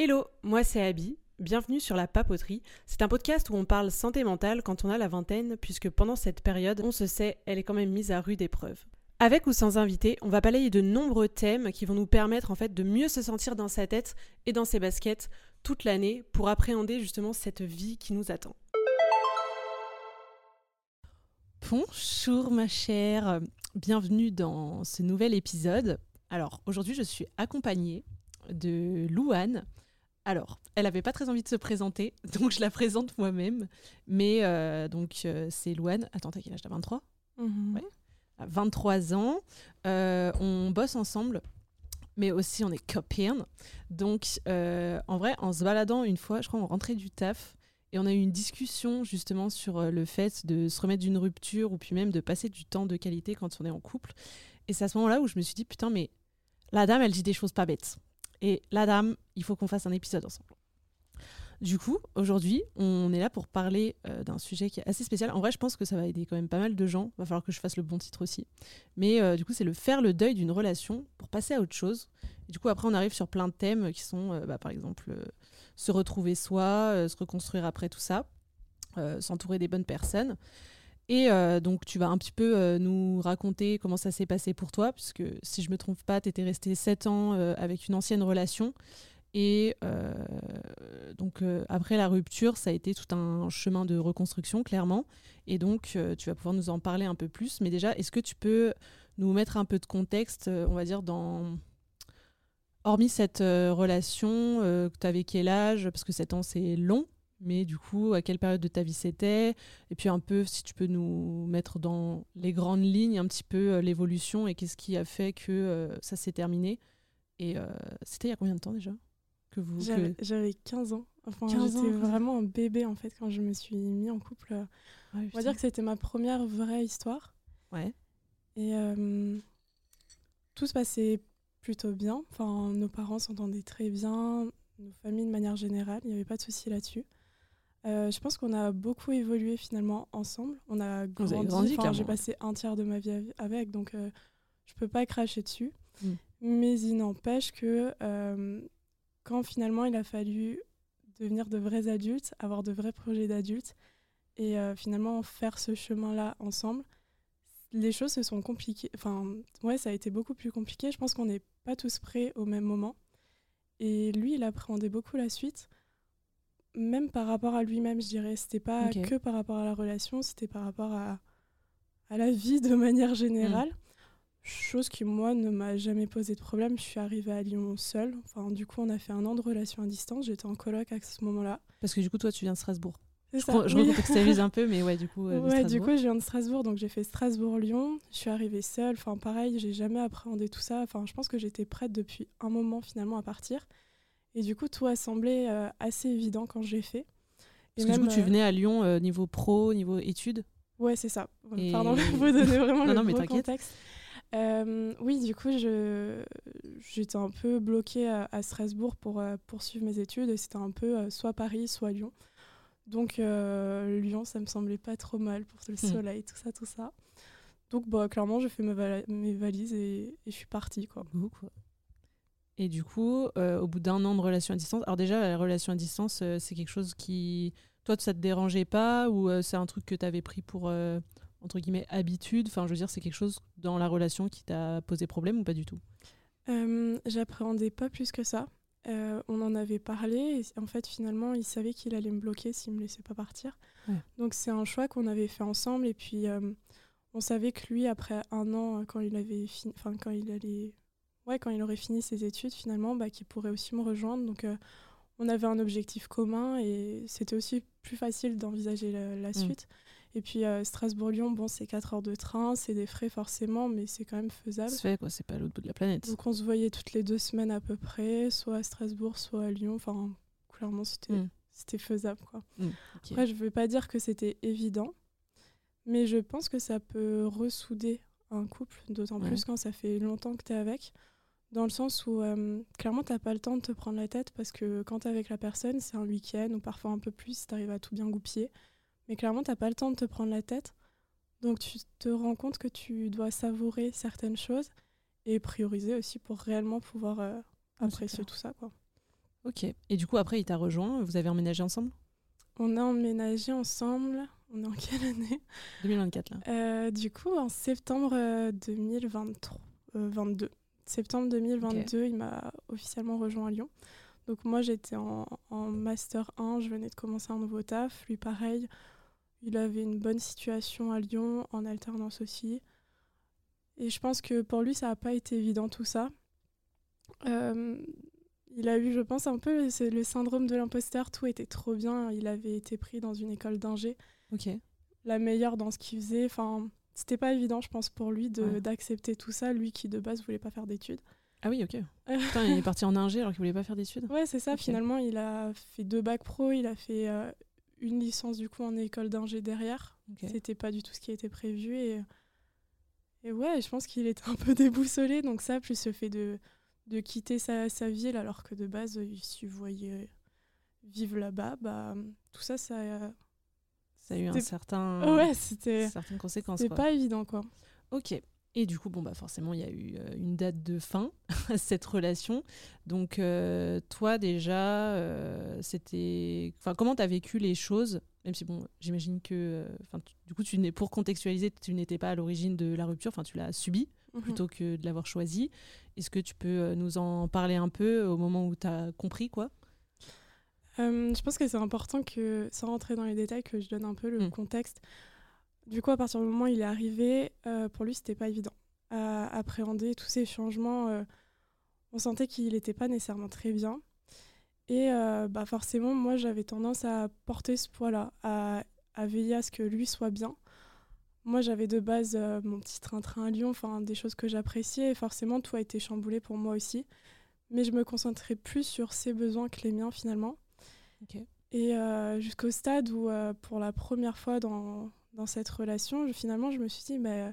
Hello, moi c'est Abby. Bienvenue sur La Papoterie. C'est un podcast où on parle santé mentale quand on a la vingtaine, puisque pendant cette période, on se sait, elle est quand même mise à rude épreuve. Avec ou sans invité, on va balayer de nombreux thèmes qui vont nous permettre en fait de mieux se sentir dans sa tête et dans ses baskets toute l'année pour appréhender justement cette vie qui nous attend. Bonjour ma chère, bienvenue dans ce nouvel épisode. Alors aujourd'hui je suis accompagnée de Louane. Alors, elle n'avait pas très envie de se présenter, donc je la présente moi-même. Mais euh, donc, euh, c'est Louane. Attends, t'as quel âge? T'as 23 Mhm. 23 ans. Euh, on bosse ensemble, mais aussi on est copines. Donc, en vrai, en se baladant une fois, je crois, on rentrait du taf. Et on a eu une discussion justement sur le fait de se remettre d'une rupture ou puis même de passer du temps de qualité quand on est en couple. Et c'est à ce moment-là où je me suis dit, putain, mais la dame, elle dit des choses pas bêtes. Et la dame, il faut qu'on fasse un épisode ensemble. Du coup, aujourd'hui, on est là pour parler euh, d'un sujet qui est assez spécial. En vrai, je pense que ça va aider quand même pas mal de gens. Va falloir que je fasse le bon titre aussi. Mais euh, du coup, c'est le faire le deuil d'une relation pour passer à autre chose. Du coup, après, on arrive sur plein de thèmes qui sont, euh, bah, par exemple, se retrouver soi, se reconstruire après tout ça, s'entourer des bonnes personnes. Et euh, donc, tu vas un petit peu euh, nous raconter comment ça s'est passé pour toi, puisque si je me trompe pas, tu étais resté 7 ans euh, avec une ancienne relation. Et donc, après la rupture, ça a été tout un chemin de reconstruction, clairement. Et donc, tu vas pouvoir nous en parler un peu plus. Mais déjà, est-ce que tu peux nous mettre un peu de contexte, on va dire, dans. Hormis cette relation, que tu avais quel âge? Parce que 7 ans, c'est long. Mais du coup, à quelle période de ta vie c'était? Et puis un peu, si tu peux nous mettre dans les grandes lignes, un petit peu euh, l'évolution et qu'est-ce qui a fait que euh, ça s'est terminé? Et euh, c'était il y a combien de temps déjà que vous que- J'avais j'avais 15 ans. Enfin, 15 ans, j'étais vraiment un bébé en fait quand je me suis mis en couple. Ouais, On va dire que c'était ma première vraie histoire. Ouais. Et tout se passait plutôt bien. Enfin, nos parents s'entendaient très bien, nos familles de manière générale. Il n'y avait pas de souci là-dessus. Euh, je pense qu'on a beaucoup évolué finalement ensemble. On a grandi. grandi, Enfin, J'ai passé un tiers de ma vie av- avec, donc euh, je peux pas cracher dessus. Mm. Mais il n'empêche que euh, quand finalement il a fallu devenir de vrais adultes, avoir de vrais projets d'adultes et euh, finalement faire ce chemin-là ensemble, les choses se sont compliquées. Enfin, ouais, ça a été beaucoup plus compliqué. Je pense qu'on n'est pas tous prêts au même moment. Et lui, il appréhendait beaucoup la suite, même par rapport à lui-même, je dirais. C'était pas que par rapport à la relation, c'était par rapport à, à la vie de manière générale. Chose qui, moi, ne m'a jamais posé de problème. Je suis arrivée à Lyon seule. Enfin, du coup, on a fait un an de relation à distance. J'étais en coloc à ce moment-là. Parce que du coup, toi, tu viens de Strasbourg. Je, ça, re- je oui. recontextualise un peu, mais ouais, du coup. euh, Ouais, du coup, je viens de Strasbourg, donc j'ai fait Strasbourg-Lyon. Je suis arrivée seule. Enfin, pareil, j'ai jamais appréhendé tout ça. Enfin, je pense que j'étais prête depuis un moment finalement à partir. Et du coup, tout a semblé euh, assez évident quand j'ai fait. Et Parce que du coup, tu euh, venais à Lyon euh, niveau pro, niveau études. Ouais, c'est ça. Et- Pardon, je vous donner vraiment Non, le non, mais contexte. Euh, oui, du coup, je j'étais un peu bloquée à, à Strasbourg pour poursuivre mes études et c'était un peu soit Paris, soit Lyon. Donc Lyon, ça me semblait pas trop mal pour le Hmm. soleil, tout ça, tout ça. Donc bah, clairement, j'ai fait mes, valises et, et je suis partie. Quoi. Go, quoi. Et du coup, euh, au bout d'un an de relation à distance, alors déjà, la relation à distance, euh, c'est quelque chose qui. Toi, ça te dérangeait pas ou euh, c'est un truc que tu avais pris pour, entre guillemets, habitude? Enfin, je veux dire, c'est quelque chose dans la relation qui t'a posé problème ou pas du tout? J'appréhendais pas plus que ça. On en avait parlé et en fait finalement il savait qu'il allait me bloquer s'il me laissait pas partir. Ouais. Donc c'est un choix qu'on avait fait ensemble et puis on savait que lui après un an quand il avait fini, enfin quand il allait, ouais quand il aurait fini ses études finalement, bah, qu'il pourrait aussi me rejoindre. Donc euh, on avait un objectif commun et c'était aussi plus facile d'envisager la, la suite. Et puis euh, Strasbourg-Lyon, bon c'est 4 heures de train, c'est des frais forcément, mais c'est quand même faisable. Se fait, quoi, c'est pas l'autre bout de la planète. Donc on se voyait toutes les deux semaines à peu près, soit à Strasbourg, soit à Lyon. Enfin, clairement, c'était Mm. c'était faisable. Quoi. Mm, ok. Après, je veux pas dire que c'était évident, mais je pense que ça peut ressouder un couple, d'autant Ouais. plus quand ça fait longtemps que tu es avec. Dans le sens où, euh, clairement, tu pas le temps de te prendre la tête parce que quand tu es avec la personne, c'est un week-end ou parfois un peu plus si tu arrives à tout bien goupiller. Mais clairement, tu pas le temps de te prendre la tête. Donc, tu te rends compte que tu dois savourer certaines choses et prioriser aussi pour réellement pouvoir euh, c'est apprécier tout ça. Quoi. Ok. Et du coup, après, il t'a rejoint. Vous avez emménagé ensemble? On a emménagé ensemble. On est en quelle année? 2024, là. Euh, Du coup, en septembre euh, 2023, euh, 22. Septembre 2022, il m'a officiellement rejoint à Lyon. Donc moi, j'étais en, en Master 1, je venais de commencer un nouveau taf. Lui, pareil, il avait une bonne situation à Lyon, en alternance aussi. Et je pense que pour lui, ça n'a pas été évident tout ça. Euh, il a eu, je pense, un peu le syndrome de l'imposteur. Tout était trop bien. Il avait été pris dans une école d'ingé, la meilleure dans ce qu'il faisait. Enfin, c'était pas évident, je pense, pour lui Ouais. d'accepter tout ça. Lui qui, de base, voulait pas faire d'études. Ah oui, ok. Putain, il est parti en ingé alors qu'il voulait pas faire d'études. Ouais, c'est ça. Finalement, il a fait deux bacs pro. Il a fait euh, une licence, du coup, en école d'ingé derrière. Ok. C'était pas du tout ce qui était prévu. Et, et ouais, je pense qu'il était un peu déboussolé. Donc ça, plus le fait de, de quitter sa, sa ville alors que de base, il se voyait vivre là-bas, bah, tout ça, ça... Ça a eu un certain. Ouais, c'était certaines conséquences. c'était quoi. pas évident, quoi. Ok. Et du coup, bon, bah forcément, il y a eu euh, une date de fin à cette relation. Donc, euh, toi, déjà, euh, c'était. Enfin, comment tu as vécu les choses? Même si, bon, j'imagine que. Enfin, du coup, tu n'es pour contextualiser, tu n'étais pas à l'origine de la rupture. Enfin, tu l'as subie Mhm. plutôt que de l'avoir choisie. Est-ce que tu peux nous en parler un peu au moment où tu as compris, quoi? Euh, je pense que c'est important que, sans rentrer dans les détails, que je donne un peu le Mm. contexte. Du coup, à partir du moment où il est arrivé, euh, pour lui, c'était pas évident à appréhender tous ces changements. euh, on sentait qu'il n'était pas nécessairement très bien. Et bah forcément, moi, j'avais tendance à porter ce poids-là, à, à veiller à ce que lui soit bien. Moi, j'avais de base mon petit train-train à Lyon, enfin des choses que j'appréciais. Et forcément, tout a été chamboulé pour moi aussi. Mais je me concentrais plus sur ses besoins que les miens, finalement. Et euh, jusqu'au stade où, euh, pour la première fois dans, dans cette relation, je- finalement, je me suis dit, mais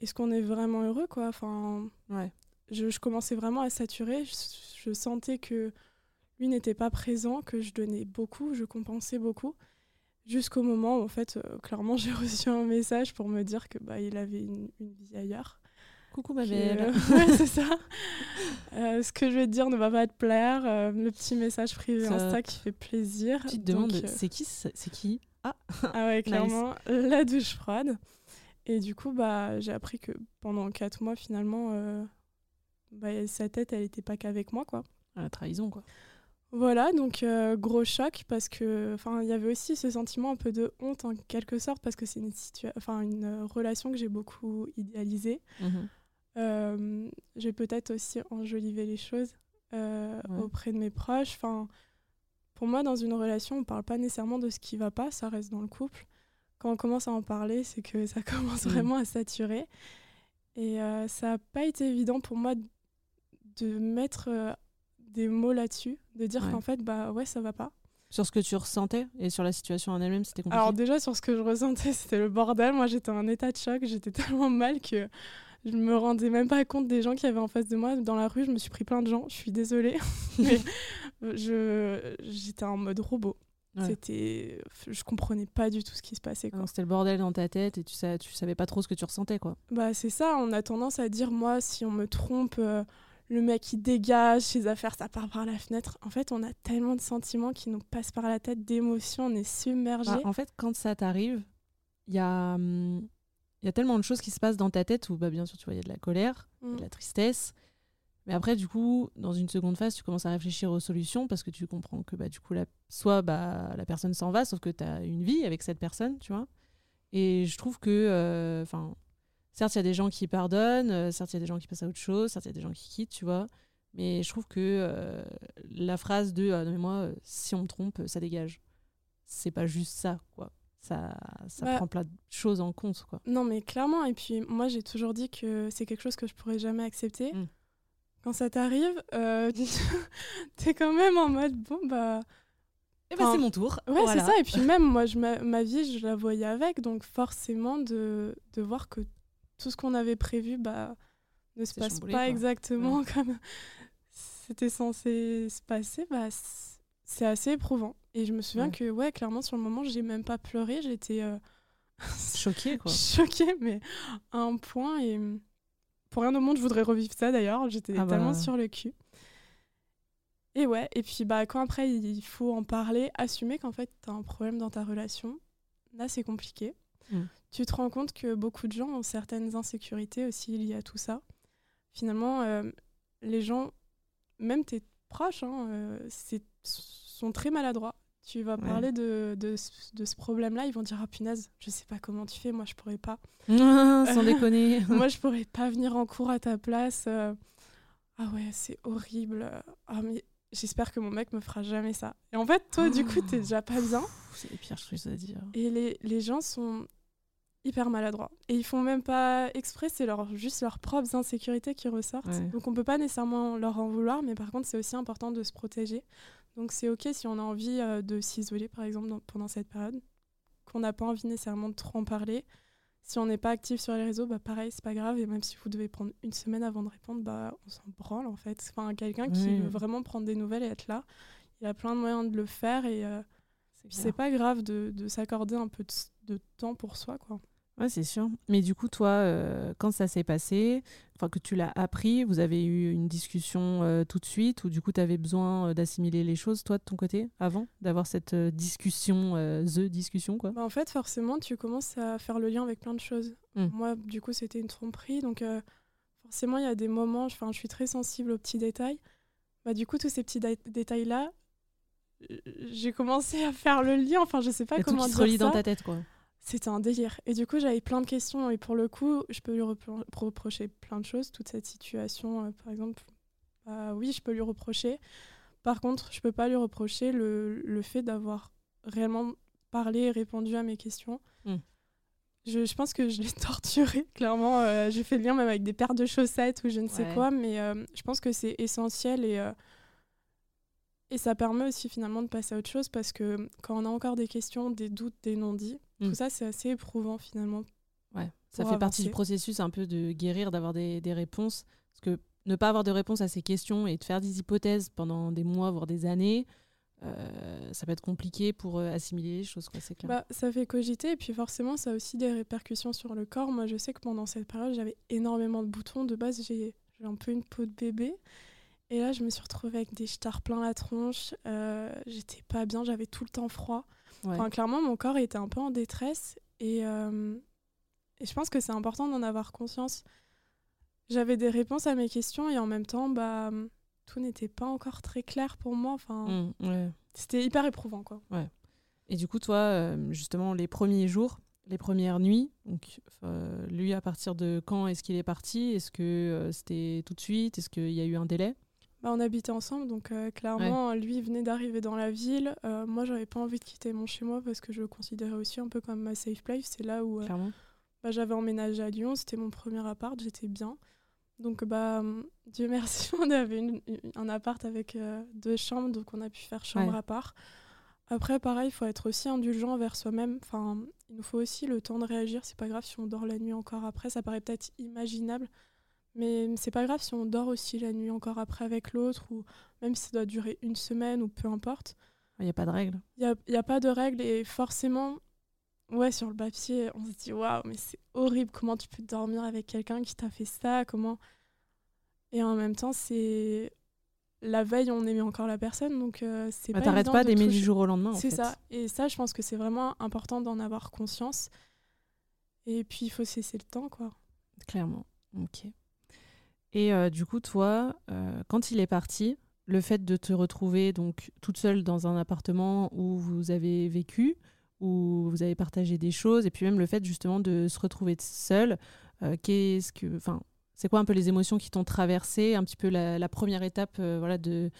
est-ce qu'on est vraiment heureux quoi? Enfin, Ouais. je, je commençais vraiment à saturer. Je, je sentais que lui n'était pas présent, que je donnais beaucoup, je compensais beaucoup. Jusqu'au moment où, en fait, euh, clairement, j'ai reçu un message pour me dire que bah, il avait une, une vie ailleurs. Coucou, ma belle. ouais, c'est ça. Euh, ce que je vais te dire ne va pas te plaire. euh, le petit message privé. Insta qui fait plaisir. Tu te demandes, euh, c'est qui C'est qui? Ah ouais, clairement, la douche froide. Et du coup, bah, j'ai appris que pendant quatre mois, finalement, euh, bah, sa tête, elle n'était pas qu'avec moi, quoi. Ah, La trahison, quoi. Voilà, donc euh, gros choc parce que, enfin, il y avait aussi ce sentiment un peu de honte en quelque sorte parce que c'est une enfin une relation que j'ai beaucoup idéalisée. Mhm. Euh, j'ai peut-être aussi enjolivé les choses euh, Ouais. auprès de mes proches. Enfin, pour moi, dans une relation, on parle pas nécessairement de ce qui va pas, ça reste dans le couple. Quand on commence à en parler, c'est que ça commence Mm. vraiment à saturer. Et euh, ça n'a pas été évident pour moi de mettre euh, des mots là-dessus, de dire Ouais. qu'en fait, bah ouais, ça va pas. Sur ce que tu ressentais et sur la situation en elle-même, c'était compliqué? Alors déjà sur ce que je ressentais, c'était le bordel. Moi, j'étais en état de choc. J'étais tellement mal que je me rendais même pas compte des gens qui avaient en face de moi. Dans la rue, je me suis pris plein de gens. Je suis désolée, mais je j'étais en mode robot. Ouais. C'était, je comprenais pas du tout ce qui se passait. Quoi. C'était le bordel dans ta tête et tu, sais, tu savais pas trop ce que tu ressentais, quoi. Bah c'est ça. On a tendance à dire moi, si on me trompe. euh, le mec il dégage, ses affaires ça part par la fenêtre. En fait, on a tellement de sentiments qui nous passent par la tête, d'émotions, on est submergé. Bah, en fait, quand ça t'arrive, il y a, hum, il y a tellement de choses qui se passent dans ta tête où, bah, bien sûr, tu vois, il y a de la colère, a Mm. de la tristesse. Mais après, du coup, dans une seconde phase, tu commences à réfléchir aux solutions parce que tu comprends que, bah, du coup, la, soit bah, la personne s'en va, sauf que tu as une vie avec cette personne, tu vois. Et je trouve que, euh, enfin, certes, il y a des gens qui pardonnent, euh, certes, il y a des gens qui passent à autre chose, certes, il y a des gens qui quittent, tu vois. Mais je trouve que euh, la phrase de ah, non, mais moi, si on me trompe, ça dégage. C'est pas juste ça, quoi. Ça, ça Bah, prend plein de choses en compte, quoi. Non, mais clairement. Et puis, moi, j'ai toujours dit que c'est quelque chose que je pourrais jamais accepter. Mm. Quand ça t'arrive, euh, t'es quand même en mode bon, bah. Et bah, Enfin, c'est mon tour. Ouais, Voilà. c'est ça. Et puis, même, moi, je, ma, ma vie, je la voyais avec. Donc, forcément, de, de voir que tout ce qu'on avait prévu, bah, ne se passe chamboulé, pas quoi. exactement comme c'était censé se passer, bah, c'est assez éprouvant. Et je me souviens Ouais. que, ouais, clairement, sur le moment, j'ai même pas pleuré. J'étais. euh, Choqué, quoi. choquée, mais à un point. Et pour rien au monde, je voudrais revivre ça d'ailleurs. J'étais Ah bah. tellement sur le cul. Et ouais, et puis bah, quand après il faut en parler, assumer qu'en fait tu as un problème dans ta relation, là c'est compliqué. Mm. Tu te rends compte que beaucoup de gens ont certaines insécurités aussi liées à tout ça. Finalement, euh, les gens, même tes proches, hein, euh, sont très maladroits. Tu vas Ouais. parler de, de, ce- de ce problème-là, ils vont dire Ah punaise, je sais pas comment tu fais, moi je pourrais pas. Sans déconner. moi je pourrais pas venir en cours à ta place. euh. Ah ouais, c'est horrible. Ah mais j'espère que mon mec me fera jamais ça. Et en fait, toi, du coup, t'es déjà pas bien. C'est les pires choses à dire. Et les, les gens sont hyper maladroits. Et ils font même pas exprès, c'est leur, juste leurs propres insécurités qui ressortent. Ouais. Donc on peut pas nécessairement leur en vouloir, mais par contre, c'est aussi important de se protéger. Donc c'est ok si on a envie euh, de s'isoler, par exemple, dans- pendant cette période, qu'on n'a pas envie nécessairement de trop en parler. Si on n'est pas actif sur les réseaux, bah pareil, c'est pas grave. Et même si vous devez prendre une semaine avant de répondre, bah on s'en branle en fait. Enfin, quelqu'un qui veut vraiment prendre des nouvelles et être là, il a plein de moyens de le faire et euh, C'est c'est pas grave de, de s'accorder un peu de, de temps pour soi, quoi. Ouais, c'est sûr. Mais du coup, toi, euh, quand ça s'est passé, enfin que tu l'as appris, vous avez eu une discussion euh, tout de suite ou du coup, tu avais besoin euh, d'assimiler les choses, toi, de ton côté, avant d'avoir cette discussion, the discussion, quoi? Bah, en fait, forcément, tu commences à faire le lien avec plein de choses. Mm. Moi, du coup, c'était une tromperie, donc forcément, il y a des moments, enfin, je suis très sensible aux petits détails. Bah, du coup, tous ces petits dé- détails-là, j'ai commencé à faire le lien. Enfin, je sais pas a tout comment qui se dire relie dans ça. ta tête, quoi. C'était un délire. Et du coup, j'avais plein de questions. Et pour le coup, je peux lui repro- reprocher plein de choses. Toute cette situation, euh, par exemple, bah oui, je peux lui reprocher. Par contre, je peux pas lui reprocher le, le fait d'avoir réellement parlé et répondu à mes questions. Mm. Je, je pense que je l'ai torturé, clairement. Euh, J'ai fait le lien même avec des paires de chaussettes ou je ne sais quoi. Mais euh, je pense que c'est essentiel et, euh, et ça permet aussi finalement de passer à autre chose parce que quand on a encore des questions, des doutes, des non-dits, Mm. tout ça, c'est assez éprouvant finalement. Ouais, ça fait partie du processus un peu de guérir, d'avoir des, des réponses. Parce que ne pas avoir de réponse à ces questions et de faire des hypothèses pendant des mois, voire des années, euh, ça peut être compliqué pour euh, assimiler les choses, quoi, c'est clair. Bah, ça fait cogiter et puis forcément, ça a aussi des répercussions sur le corps. Moi, je sais que pendant cette période, j'avais énormément de boutons. De base, j'ai j'ai un peu une peau de bébé. Et là, je me suis retrouvée avec des stars plein la tronche. Euh, J'étais pas bien, j'avais tout le temps froid. Ouais. Enfin, clairement, mon corps était un peu en détresse. Et, euh, et je pense que c'est important d'en avoir conscience. J'avais des réponses à mes questions et en même temps, bah, tout n'était pas encore très clair pour moi. Enfin, Mm, ouais. c'était hyper éprouvant, quoi. Et du coup, toi, euh, justement, les premiers jours, les premières nuits, donc euh, lui, à partir de quand est-ce qu'il est parti? Est-ce que c'était tout de suite? Est-ce qu'il y a eu un délai? Bah, on habitait ensemble, donc euh, clairement, lui venait d'arriver dans la ville. Euh, moi, j'avais pas envie de quitter mon chez moi parce que je le considérais aussi un peu comme ma safe place. C'est là où euh, bah, j'avais emménagé à Lyon, c'était mon premier appart, j'étais bien. Donc, bah, hum, Dieu merci, on avait une- un appart avec euh, deux chambres, donc on a pu faire chambre Ouais. à part. Après, pareil, il faut être aussi indulgent envers soi-même. Enfin, il nous faut aussi le temps de réagir. C'est pas grave si on dort la nuit encore après. Ça paraît peut-être imaginable, mais c'est pas grave si on dort aussi la nuit encore après avec l'autre, ou même si ça doit durer une semaine ou peu importe. Il n'y a pas de règle. Il n'y a, pas de règle et forcément, ouais, sur le papier, on se dit waouh, mais c'est horrible. Comment tu peux dormir avec quelqu'un qui t'a fait ça Comment Et en même temps, c'est la veille, on aimait encore la personne, donc euh, c'est Bah, pas T'arrêtes pas d'aimer du jour au lendemain. en C'est ça. Et ça, je pense que c'est vraiment important d'en avoir conscience. Et puis, il faut cesser le temps, quoi. Clairement. Ok. Et euh, du coup, toi, euh, quand il est parti, le fait de te retrouver donc toute seule dans un appartement où vous avez vécu, où vous avez partagé des choses, et puis même le fait justement de se retrouver seule, euh, qu'est-ce que, enfin, c'est quoi un peu les émotions qui t'ont traversé, un petit peu la, première étape, voilà, de,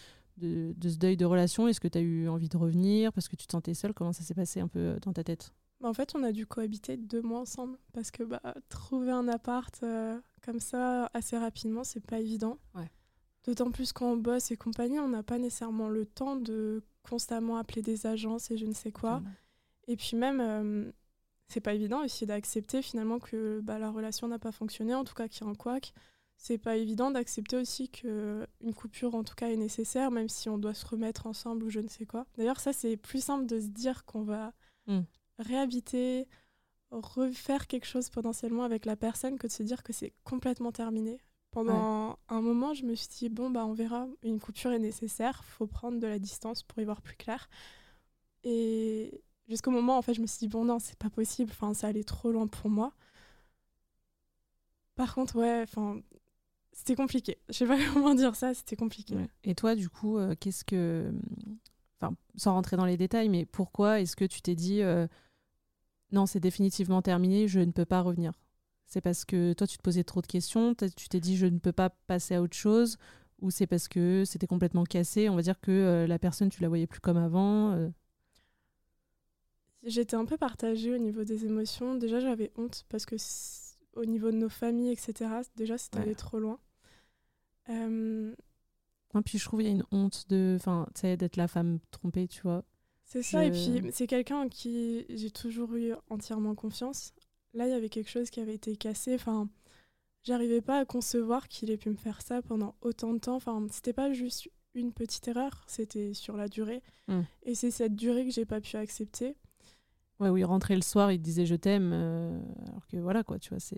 ce deuil de relation? Est-ce que tu as eu envie de revenir parce que tu te sentais seule? Comment ça s'est passé un peu dans ta tête? Bah, en fait, on a dû cohabiter deux mois ensemble parce que bah, trouver un appart euh, comme ça assez rapidement, c'est pas évident. Ouais. D'autant plus quand on bosse et compagnie, on n'a pas nécessairement le temps de constamment appeler des agences et je ne sais quoi. Et puis même, euh, c'est pas évident aussi d'accepter finalement que bah, la relation n'a pas fonctionné, en tout cas qu'il y a un couac. C'est pas évident d'accepter aussi que une coupure en tout cas est nécessaire, même si on doit se remettre ensemble ou je ne sais quoi. D'ailleurs, ça c'est plus simple de se dire qu'on va Mm. Réhabiter, refaire quelque chose potentiellement avec la personne que de se dire que c'est complètement terminé. Pendant un moment, je me suis dit, bon, bah, on verra, une coupure est nécessaire, faut prendre de la distance pour y voir plus clair. Et jusqu'au moment, en fait, je me suis dit, bon, non, c'est pas possible, enfin, ça allait trop loin pour moi. Par contre, ouais, enfin, c'était compliqué. Je sais pas comment dire ça, c'était compliqué. Et toi, du coup, euh, qu'est-ce que. Enfin, sans rentrer dans les détails, mais pourquoi est-ce que tu t'es dit, euh, non, c'est définitivement terminé, je ne peux pas revenir? C'est parce que toi, tu te posais trop de questions, tu t'es dit je ne peux pas passer à autre chose, ou c'est parce que c'était complètement cassé, on va dire que euh, la personne, tu la voyais plus comme avant euh? J'étais un peu partagée au niveau des émotions. Déjà, j'avais honte parce que au niveau de nos familles, etc., déjà, c'était allé trop loin. Euh... puis je trouve qu'il y a une honte de, d'être la femme trompée, tu vois. C'est ça, et puis c'est quelqu'un en qui j'ai toujours eu entièrement confiance. Là, il y avait quelque chose qui avait été cassé. Enfin, j'arrivais pas à concevoir qu'il ait pu me faire ça pendant autant de temps. Enfin, c'était pas juste une petite erreur, c'était sur la durée. Hmm. Et c'est cette durée que j'ai pas pu accepter. Ouais, où il rentrait le soir, il disait je t'aime, euh, alors que voilà quoi, tu vois, c'est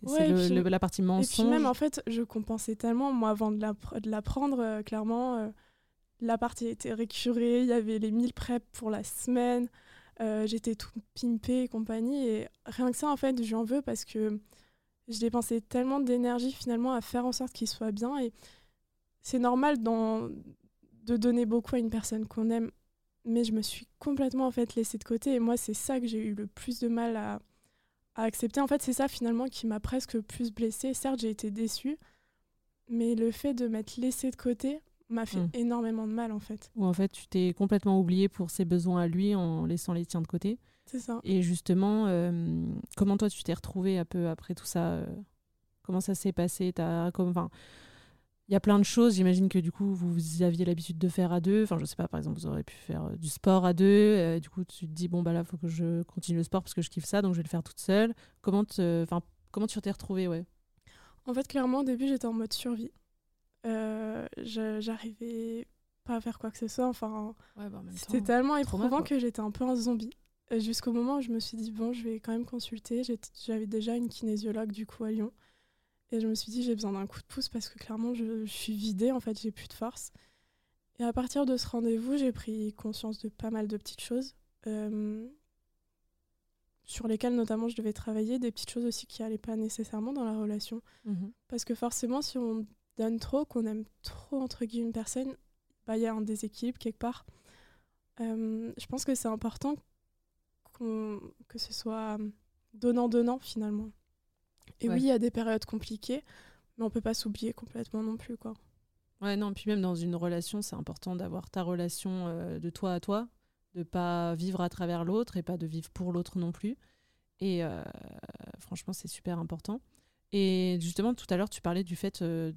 la partie mensonge. Et puis même en fait, je compensais tellement, moi avant de l'apprendre, euh, clairement, euh, la partie était récurée, il y avait les 1000 preps pour la semaine, euh, j'étais tout pimpée et compagnie. Et rien que ça, en fait, j'en veux parce que je dépensais tellement d'énergie finalement à faire en sorte qu'il soit bien. Et c'est normal dans, de donner beaucoup à une personne qu'on aime, mais je me suis complètement en fait laissée de côté. Et moi, c'est ça que j'ai eu le plus de mal à, à accepter. En fait, c'est ça finalement qui m'a presque plus blessée. Certes, j'ai été déçue, mais le fait de m'être laissée de côté, m'a fait hmm. énormément de mal en fait. Ou en fait, tu t'es complètement oublié pour ses besoins à lui en laissant les tiens de côté. C'est ça. Et justement, euh, comment toi tu t'es retrouvé un peu après tout ça euh, Comment ça s'est passé? T'as comme, il y a plein de choses. J'imagine que du coup, vous aviez l'habitude de faire à deux. Enfin, je sais pas, par exemple, vous auriez pu faire euh, du sport à deux. du coup, tu te dis bon bah là, faut que je continue le sport parce que je kiffe ça, donc je vais le faire toute seule. Comment, enfin, comment tu t'es retrouvé, ouais? En fait, clairement, au début, j'étais en mode survie. Euh, j'arrivais pas à faire quoi que ce soit. Enfin, bah, c'était tellement éprouvant que j'étais un peu un zombie. Jusqu'au moment où je me suis dit, bon, je vais quand même consulter. J'avais déjà une kinésiologue du coup à Lyon. Et je me suis dit, j'ai besoin d'un coup de pouce parce que clairement, je, suis vidée, en fait, j'ai plus de force. Et à partir de ce rendez-vous, j'ai pris conscience de pas mal de petites choses. Euh, sur lesquelles notamment je devais travailler, des petites choses aussi qui n'allaient pas nécessairement dans la relation. Mmh parce que forcément, si on donne trop, qu'on aime trop entre guillemets une personne, bah, il y a un déséquilibre quelque part. Euh, je pense que c'est important que ce soit donnant-donnant finalement. Et oui, il y a des périodes compliquées, mais on peut pas s'oublier complètement non plus. quoi. Ouais, non, puis même dans une relation, c'est important d'avoir ta relation euh, de toi à toi, de pas vivre à travers l'autre et pas de vivre pour l'autre non plus. Et euh, franchement, c'est super important. Et justement, tout à l'heure, tu parlais du fait que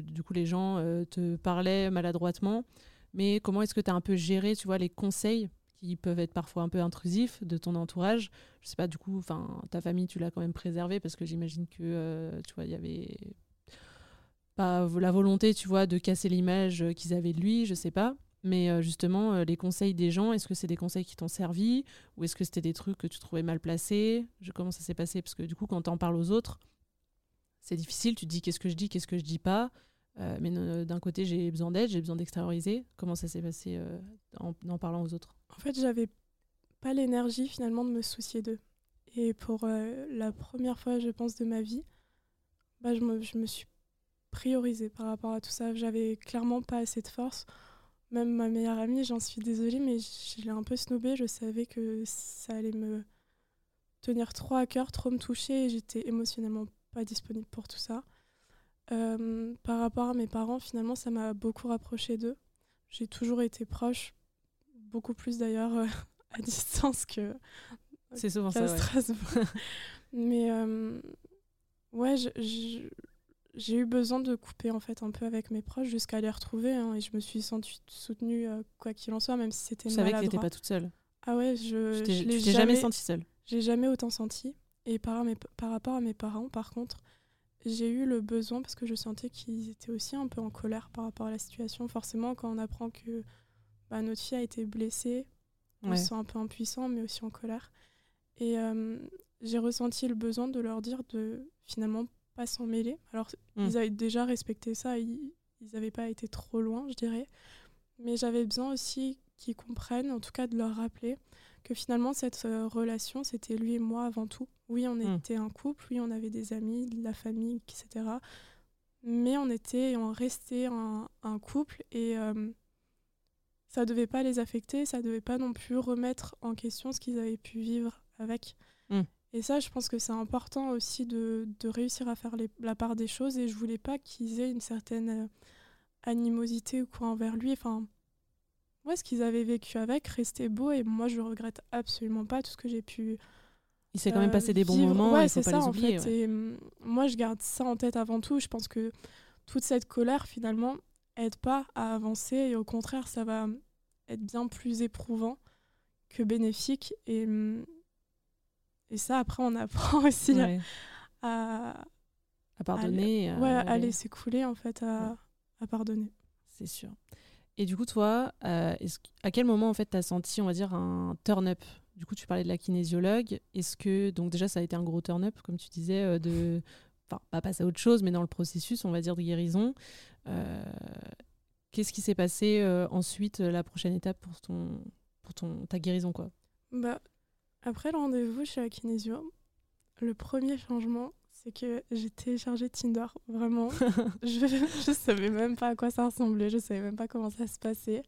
du coup les gens euh, te parlaient maladroitement, mais comment est-ce que tu as un peu géré, tu vois, les conseils qui peuvent être parfois un peu intrusifs de ton entourage Je sais pas, du coup, enfin, ta famille, tu l'as quand même préservée parce que j'imagine que, euh, tu vois, il y avait pas la volonté, tu vois, de casser l'image qu'ils avaient de lui, je sais pas. Mais euh, justement, les conseils des gens, est-ce que c'est des conseils qui t'ont servi ou est-ce que c'était des trucs que tu trouvais mal placés? Je, Comment ça s'est passé? Parce que du coup, quand tu en parles aux autres, c'est difficile. Tu te dis qu'est-ce que je dis, qu'est-ce que je dis pas? Euh, mais d'un côté, j'ai besoin d'aide, j'ai besoin d'extérioriser. Comment ça s'est passé euh, en, en, parlant aux autres? En fait, j'avais pas l'énergie finalement de me soucier d'eux. Et pour euh, la première fois, je pense, de ma vie, bah, je, me, je me suis priorisée par rapport à tout ça. J'avais clairement pas assez de force. Même ma meilleure amie, j'en suis désolée, mais je l'ai un peu snobée. Je savais que ça allait me tenir trop à cœur, trop me toucher. J'étais émotionnellement pas disponible pour tout ça. Euh, par rapport à mes parents, finalement, ça m'a beaucoup rapproché d'eux. J'ai toujours été proche, beaucoup plus d'ailleurs euh, à distance que c'est souvent ça, Strasbourg. Mais euh, ouais, j'ai eu besoin de couper en fait un peu avec mes proches jusqu'à les retrouver hein, et je me suis sentie soutenue quoi qu'il en soit, même si c'était. Tu savais que n'étais pas toute seule. Ah ouais, je, je, l'ai jamais, jamais sentie seule. J'ai jamais autant senti. Et par, mes, par rapport à mes parents, par contre, j'ai eu le besoin, parce que je sentais qu'ils étaient aussi un peu en colère par rapport à la situation. Forcément, quand on apprend que bah, notre fille a été blessée, on se sent un peu impuissant, mais aussi en colère. Et euh, j'ai ressenti le besoin de leur dire de finalement pas s'en mêler. Alors, Mm. ils avaient déjà respecté ça, ils n'avaient pas été trop loin, je dirais. Mais j'avais besoin aussi qu'ils comprennent, en tout cas de leur rappeler, que finalement, cette euh, relation, c'était lui et moi avant tout. Oui, on Mm. était un couple, oui, on avait des amis, de la famille, etc. Mais on était et on restait un, un couple et euh, ça devait pas les affecter, ça devait pas non plus remettre en question ce qu'ils avaient pu vivre avec. Mm. Et ça, je pense que c'est important aussi de, de réussir à faire les- la part des choses et je voulais pas qu'ils aient une certaine euh, animosité ou quoi envers lui. Enfin, ouais, ce qu'ils avaient vécu avec restait beau et moi, je regrette absolument pas tout ce que j'ai pu Il s'est quand même passé des bons vivre. moments, Ouais, il faut c'est pas ça les en oublier. fait. ouais. Et, hum, moi, je garde ça en tête avant tout. Je pense que toute cette colère, finalement, aide pas à avancer et au contraire, ça va être bien plus éprouvant que bénéfique. Et, hum, et ça, après, on apprend aussi à- Ouais. à, À pardonner. à ouais, à laisser couler, en fait, à, Ouais. à pardonner. C'est sûr. Et du coup, toi, euh, à quel moment en fait tu as senti, on va dire, un turn-up? Du coup, tu parlais de la kinésiologue. Est-ce que, donc déjà, ça a été un gros turn-up, comme tu disais, euh, de. Enfin, pas passer à autre chose, mais dans le processus, on va dire, de guérison. Euh, Qu'est-ce qui s'est passé ensuite, la prochaine étape pour, ton, pour ton, ta guérison, quoi? Bah, après le rendez-vous chez la kinésio, le premier changement, c'est que j'ai téléchargé Tinder. Vraiment, je, je savais même pas à quoi ça ressemblait, je savais même pas comment ça se passait.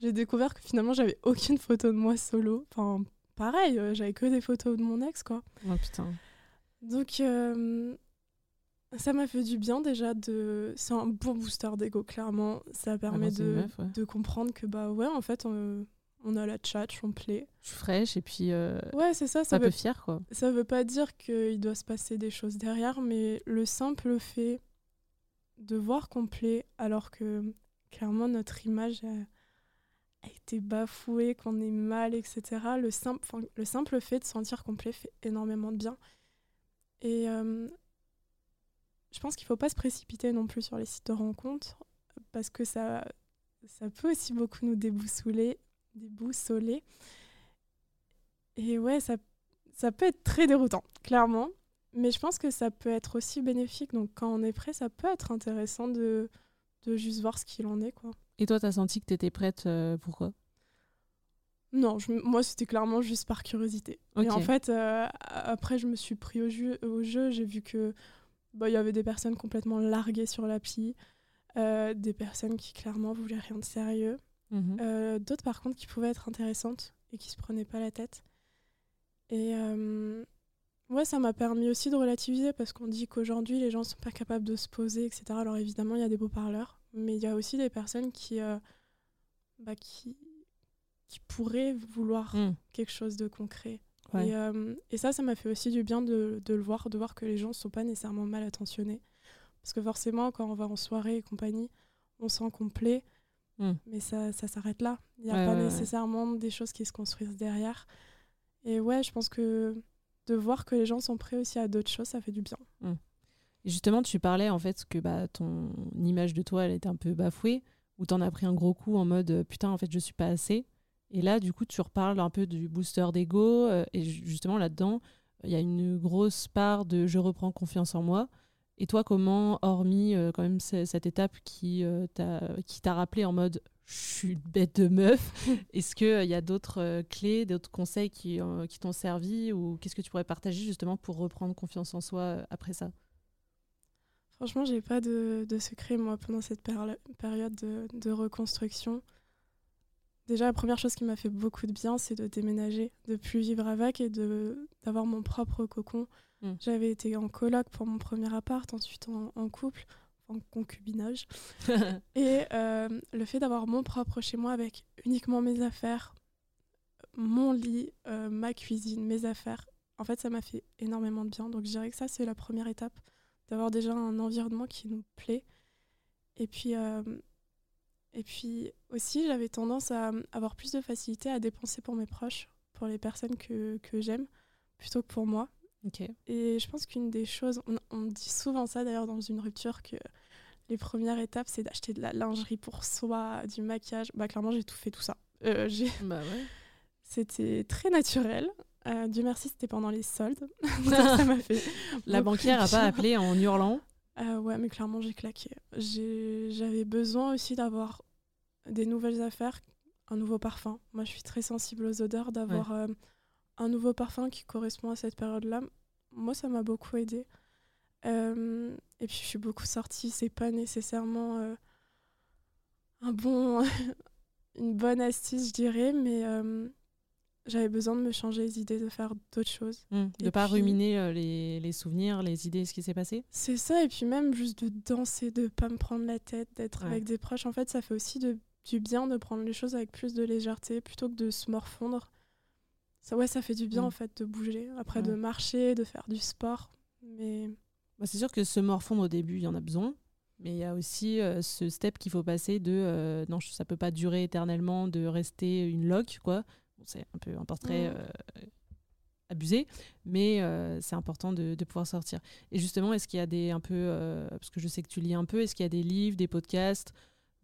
J'ai découvert que finalement, j'avais aucune photo de moi solo. Enfin, pareil, euh, j'avais que des photos de mon ex, quoi. Oh putain. Donc, euh, ça m'a fait du bien déjà de. C'est un bon booster d'ego, clairement. Ça permet Avancer une de, meuf, ouais. de comprendre que, bah ouais, en fait, on, on a la chat, on plaît. Je suis fraîche et puis euh, Ouais, c'est ça, ça un veut peu fière, quoi. Ça veut pas dire qu'il doit se passer des choses derrière, mais le simple fait de voir qu'on plaît alors que clairement notre image a, a été bafouée, qu'on est mal, etc. Le simple, enfin, le simple fait de sentir qu'on plaît fait énormément de bien. Et euh, je pense qu'il faut pas se précipiter non plus sur les sites de rencontres parce que ça, ça peut aussi beaucoup nous déboussoler, déboussoler. Et ouais, ça ça peut être très déroutant, clairement. Mais je pense que ça peut être aussi bénéfique. Donc quand on est prêt, ça peut être intéressant de, de juste voir ce qu'il en est. quoi. Et toi, tu as senti que tu étais prête euh, Pourquoi Non, je, moi c'était clairement juste par curiosité. Et en fait, euh, après je me suis pris au jeu, au jeu j'ai vu que bah, il y avait des personnes complètement larguées sur l'appli, euh, des personnes qui clairement voulaient rien de sérieux. Mhm. Euh, D'autres, par contre, qui pouvaient être intéressantes et qui se prenaient pas la tête. Et euh, ouais, ça m'a permis aussi de relativiser parce qu'on dit qu'aujourd'hui, les gens sont pas capables de se poser, etc. Alors évidemment, il y a des beaux parleurs, mais il y a aussi des personnes qui, euh, bah, qui, qui pourraient vouloir Mm. quelque chose de concret. Ouais. Et, euh, et ça, ça m'a fait aussi du bien de, de le voir, de voir que les gens ne sont pas nécessairement mal attentionnés. Parce que forcément, quand on va en soirée et compagnie, on sent qu'on plaît, Mm. mais ça, ça s'arrête là. Il n'y a Ouais, pas ouais, ouais. nécessairement des choses qui se construisent derrière. Et ouais, je pense que de voir que les gens sont prêts aussi à d'autres choses, ça fait du bien. Et justement, tu parlais en fait que bah, ton image de toi, elle était un peu bafouée, ou t'en as pris un gros coup en mode euh, putain, en fait, je suis pas assez. Et là, du coup, tu reparles un peu du booster d'ego. euh, et ju- justement, là-dedans, il y a une grosse part de je reprends confiance en moi. Et toi, comment, hormis euh, quand même ce- cette étape qui euh, t'a qui t'a rappelé en mode je suis une bête de meuf, est-ce qu'il y a d'autres euh, clés, d'autres conseils qui, euh, qui t'ont servi ou qu'est-ce que tu pourrais partager justement pour reprendre confiance en soi euh, après ça? Franchement, j'ai pas de, de secret, moi, pendant cette péri- période de, de reconstruction. Déjà, la première chose qui m'a fait beaucoup de bien, c'est de déménager, de plus vivre avec et d'avoir mon propre cocon. Mm. J'avais été en coloc pour mon premier appart, ensuite en, en couple, en concubinage. Et euh, le fait d'avoir mon propre chez moi avec uniquement mes affaires, mon lit, euh, ma cuisine, mes affaires, en fait, ça m'a fait énormément de bien. Donc, je dirais que ça, c'est la première étape, d'avoir déjà un environnement qui nous plaît. Et puis, euh, et puis aussi, j'avais tendance à avoir plus de facilité à dépenser pour mes proches, pour les personnes que, que j'aime, plutôt que pour moi. Et je pense qu'une des choses, on, on dit souvent ça d'ailleurs dans une rupture, que les premières étapes, c'est d'acheter de la lingerie pour soi, du maquillage. Bah clairement, j'ai tout fait tout ça. Euh, j'ai- Bah ouais. C'était très naturel. Euh, Dieu merci, c'était pendant les soldes. ça m'a fait. La banquière a pas appelé en hurlant? Euh, ouais, mais clairement, j'ai claqué. J'avais besoin aussi d'avoir des nouvelles affaires, un nouveau parfum. Moi, je suis très sensible aux odeurs, d'avoir euh, un nouveau parfum qui correspond à cette période-là. Moi, ça m'a beaucoup aidé. Euh, et puis, je suis beaucoup sortie. C'est pas nécessairement un bon, une bonne astuce, je dirais, mais j'avais besoin de me changer les idées, de faire d'autres choses. Mmh, de ne pas ruminer euh, les, les, souvenirs, les idées, ce qui s'est passé? C'est ça, et puis même juste de danser, de pas me prendre la tête, d'être avec des proches. En fait, ça fait aussi de, du bien de prendre les choses avec plus de légèreté plutôt que de se morfondre. Ça, ouais, ça fait du bien mmh. en fait de bouger, après de marcher, de faire du sport. Mais... Bah, c'est sûr que se morfondre au début, il y en a besoin. Mais il y a aussi euh, ce step qu'il faut passer de euh, non, ça peut pas durer éternellement, de rester une loque, quoi c'est un peu un portrait mmh. euh, abusé, mais c'est important de, pouvoir sortir. Et justement, est-ce qu'il y a des un peu, parce que je sais que tu lis un peu, est-ce qu'il y a des livres, des podcasts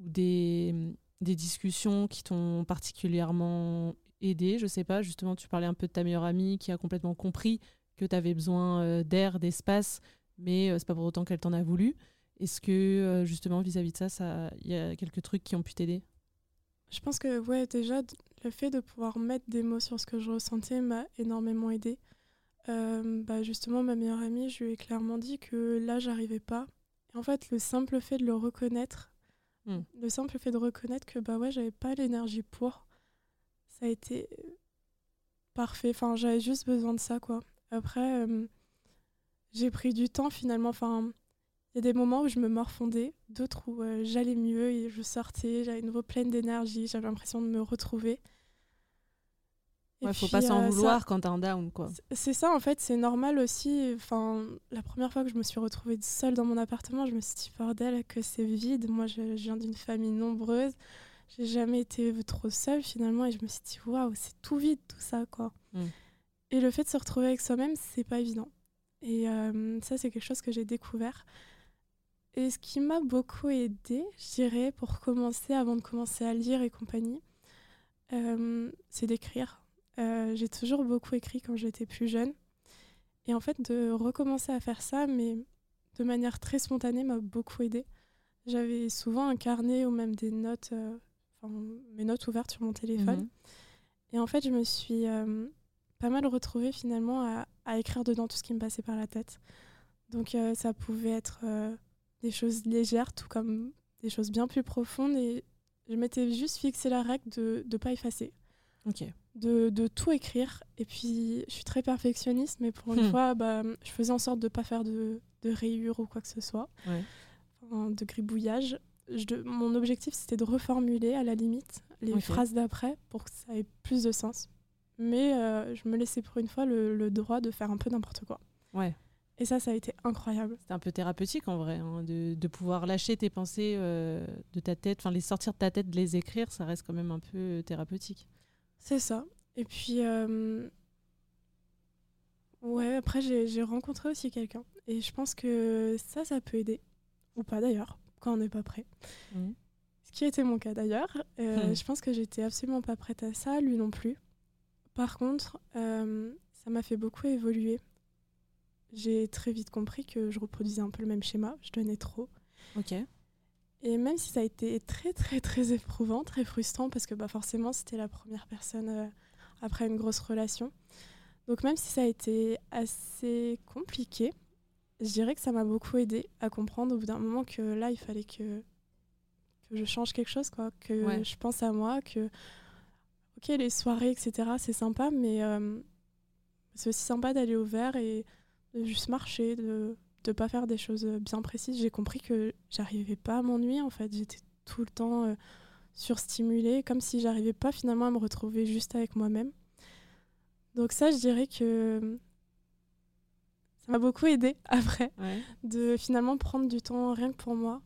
ou des, des discussions qui t'ont particulièrement aidé Je sais pas, justement, tu parlais un peu de ta meilleure amie qui a complètement compris que tu avais besoin d'air, d'espace, mais c'est pas pour autant qu'elle t'en a voulu. Est-ce que justement vis-à-vis -vis de ça, il y a quelques trucs qui ont pu t'aider? Je pense que ouais, déjà le fait de pouvoir mettre des mots sur ce que je ressentais m'a énormément aidé. Euh, bah justement, ma meilleure amie, je lui ai clairement dit que là, j'arrivais pas. Et en fait, le simple fait de le reconnaître, hmm. le simple fait de reconnaître que bah ouais, j'avais pas l'énergie pour, ça a été parfait. Enfin, j'avais juste besoin de ça, quoi. Après, euh, j'ai pris du temps finalement. Enfin, il y a des moments où je me morfondais, d'autres où euh, j'allais mieux et je sortais, j'avais une nouveau pleine d'énergie, j'avais l'impression de me retrouver. Il faut pas s'en euh, vouloir quand t'as un down, quoi. C'est ça, en fait, c'est normal aussi. Enfin, la première fois que je me suis retrouvée seule dans mon appartement, je me suis dit, bordel, que c'est vide. Moi, je, viens d'une famille nombreuse. J'ai jamais été trop seule, finalement, et je me suis dit, waouh, c'est tout vide, tout ça, quoi. Mm. Et le fait de se retrouver avec soi-même, c'est pas évident. Et euh, ça, c'est quelque chose que j'ai découvert. Et ce qui m'a beaucoup aidé, je dirais, pour commencer, avant de commencer à lire et compagnie, euh, c'est d'écrire. Euh, j'ai toujours beaucoup écrit quand j'étais plus jeune. Et en fait, de recommencer à faire ça, mais de manière très spontanée, m'a beaucoup aidé. J'avais souvent un carnet ou même des notes, euh, mes notes ouvertes sur mon téléphone. Mhm. Et en fait, je me suis pas mal retrouvée finalement à, à, écrire dedans tout ce qui me passait par la tête. Donc ça pouvait être des choses légères, tout comme des choses bien plus profondes. Et je m'étais juste fixé la règle de ne pas effacer. De, de, tout écrire. Et puis, je suis très perfectionniste, mais pour une hmm. fois, bah, je faisais en sorte de ne pas faire de, de rayures ou quoi que ce soit, de gribouillage. Je, mon objectif, c'était de reformuler à la limite les phrases d'après pour que ça ait plus de sens. Mais euh, je me laissais pour une fois le, le droit de faire un peu n'importe quoi. Ouais. Et ça, ça a été incroyable. C'est un peu thérapeutique en vrai, hein, de, de, pouvoir lâcher tes pensées euh, de ta tête, enfin les sortir de ta tête, de les écrire, ça reste quand même un peu thérapeutique. C'est ça. Et puis, euh, ouais, après j'ai rencontré aussi quelqu'un. Et je pense que ça, ça peut aider. Ou pas d'ailleurs, quand on n'est pas prêt. Mmh. Ce qui était mon cas d'ailleurs. Euh, mmh. Je pense que j'étais absolument pas prête à ça, lui non plus. Par contre, ça m'a fait beaucoup évoluer j'ai très vite compris que je reproduisais un peu le même schéma. Je donnais trop. Ok. Et même si ça a été très, très, très éprouvant, très frustrant, parce que bah, forcément, c'était la première personne euh, après une grosse relation. Donc, même si ça a été assez compliqué, je dirais que ça m'a beaucoup aidé à comprendre au bout d'un moment que là, il fallait que, que je change quelque chose, quoi. Que je pense à moi, que, ok, les soirées, etc., c'est sympa, mais euh, c'est aussi sympa d'aller au vert et de juste marcher, de ne pas faire des choses bien précises. J'ai compris que j'arrivais pas à m'ennuyer en fait. J'étais tout le temps euh, surstimulée, comme si j'arrivais pas finalement à me retrouver juste avec moi-même. Donc ça, je dirais que ça m'a beaucoup aidé après de finalement prendre du temps rien que pour moi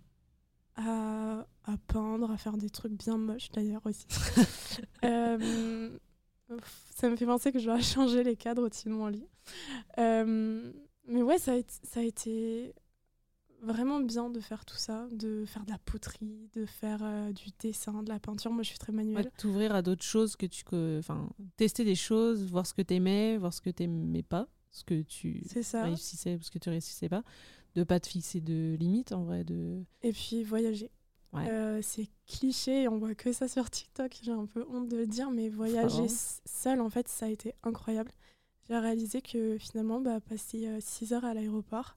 à, à peindre, à faire des trucs bien moches d'ailleurs aussi. euh, ça me fait penser que je dois changer les cadres au-dessus de mon lit. Euh, mais ouais, ça a, ça a été vraiment bien de faire tout ça, de faire de la poterie, de faire euh, du dessin, de la peinture. Moi, je suis très manuelle. T'ouvrir à d'autres choses que tu. Enfin, tester des choses, voir ce que t'aimais, voir ce que t'aimais pas, ce que tu réussissais, ce que tu réussissais pas. De pas te fixer de limites, en vrai. De... Et puis, voyager. Euh, c'est cliché, on voit que ça sur TikTok, j'ai un peu honte de le dire, mais voyager seul, en fait, ça a été incroyable. J'ai réalisé que finalement, bah, passer 6 heures à l'aéroport,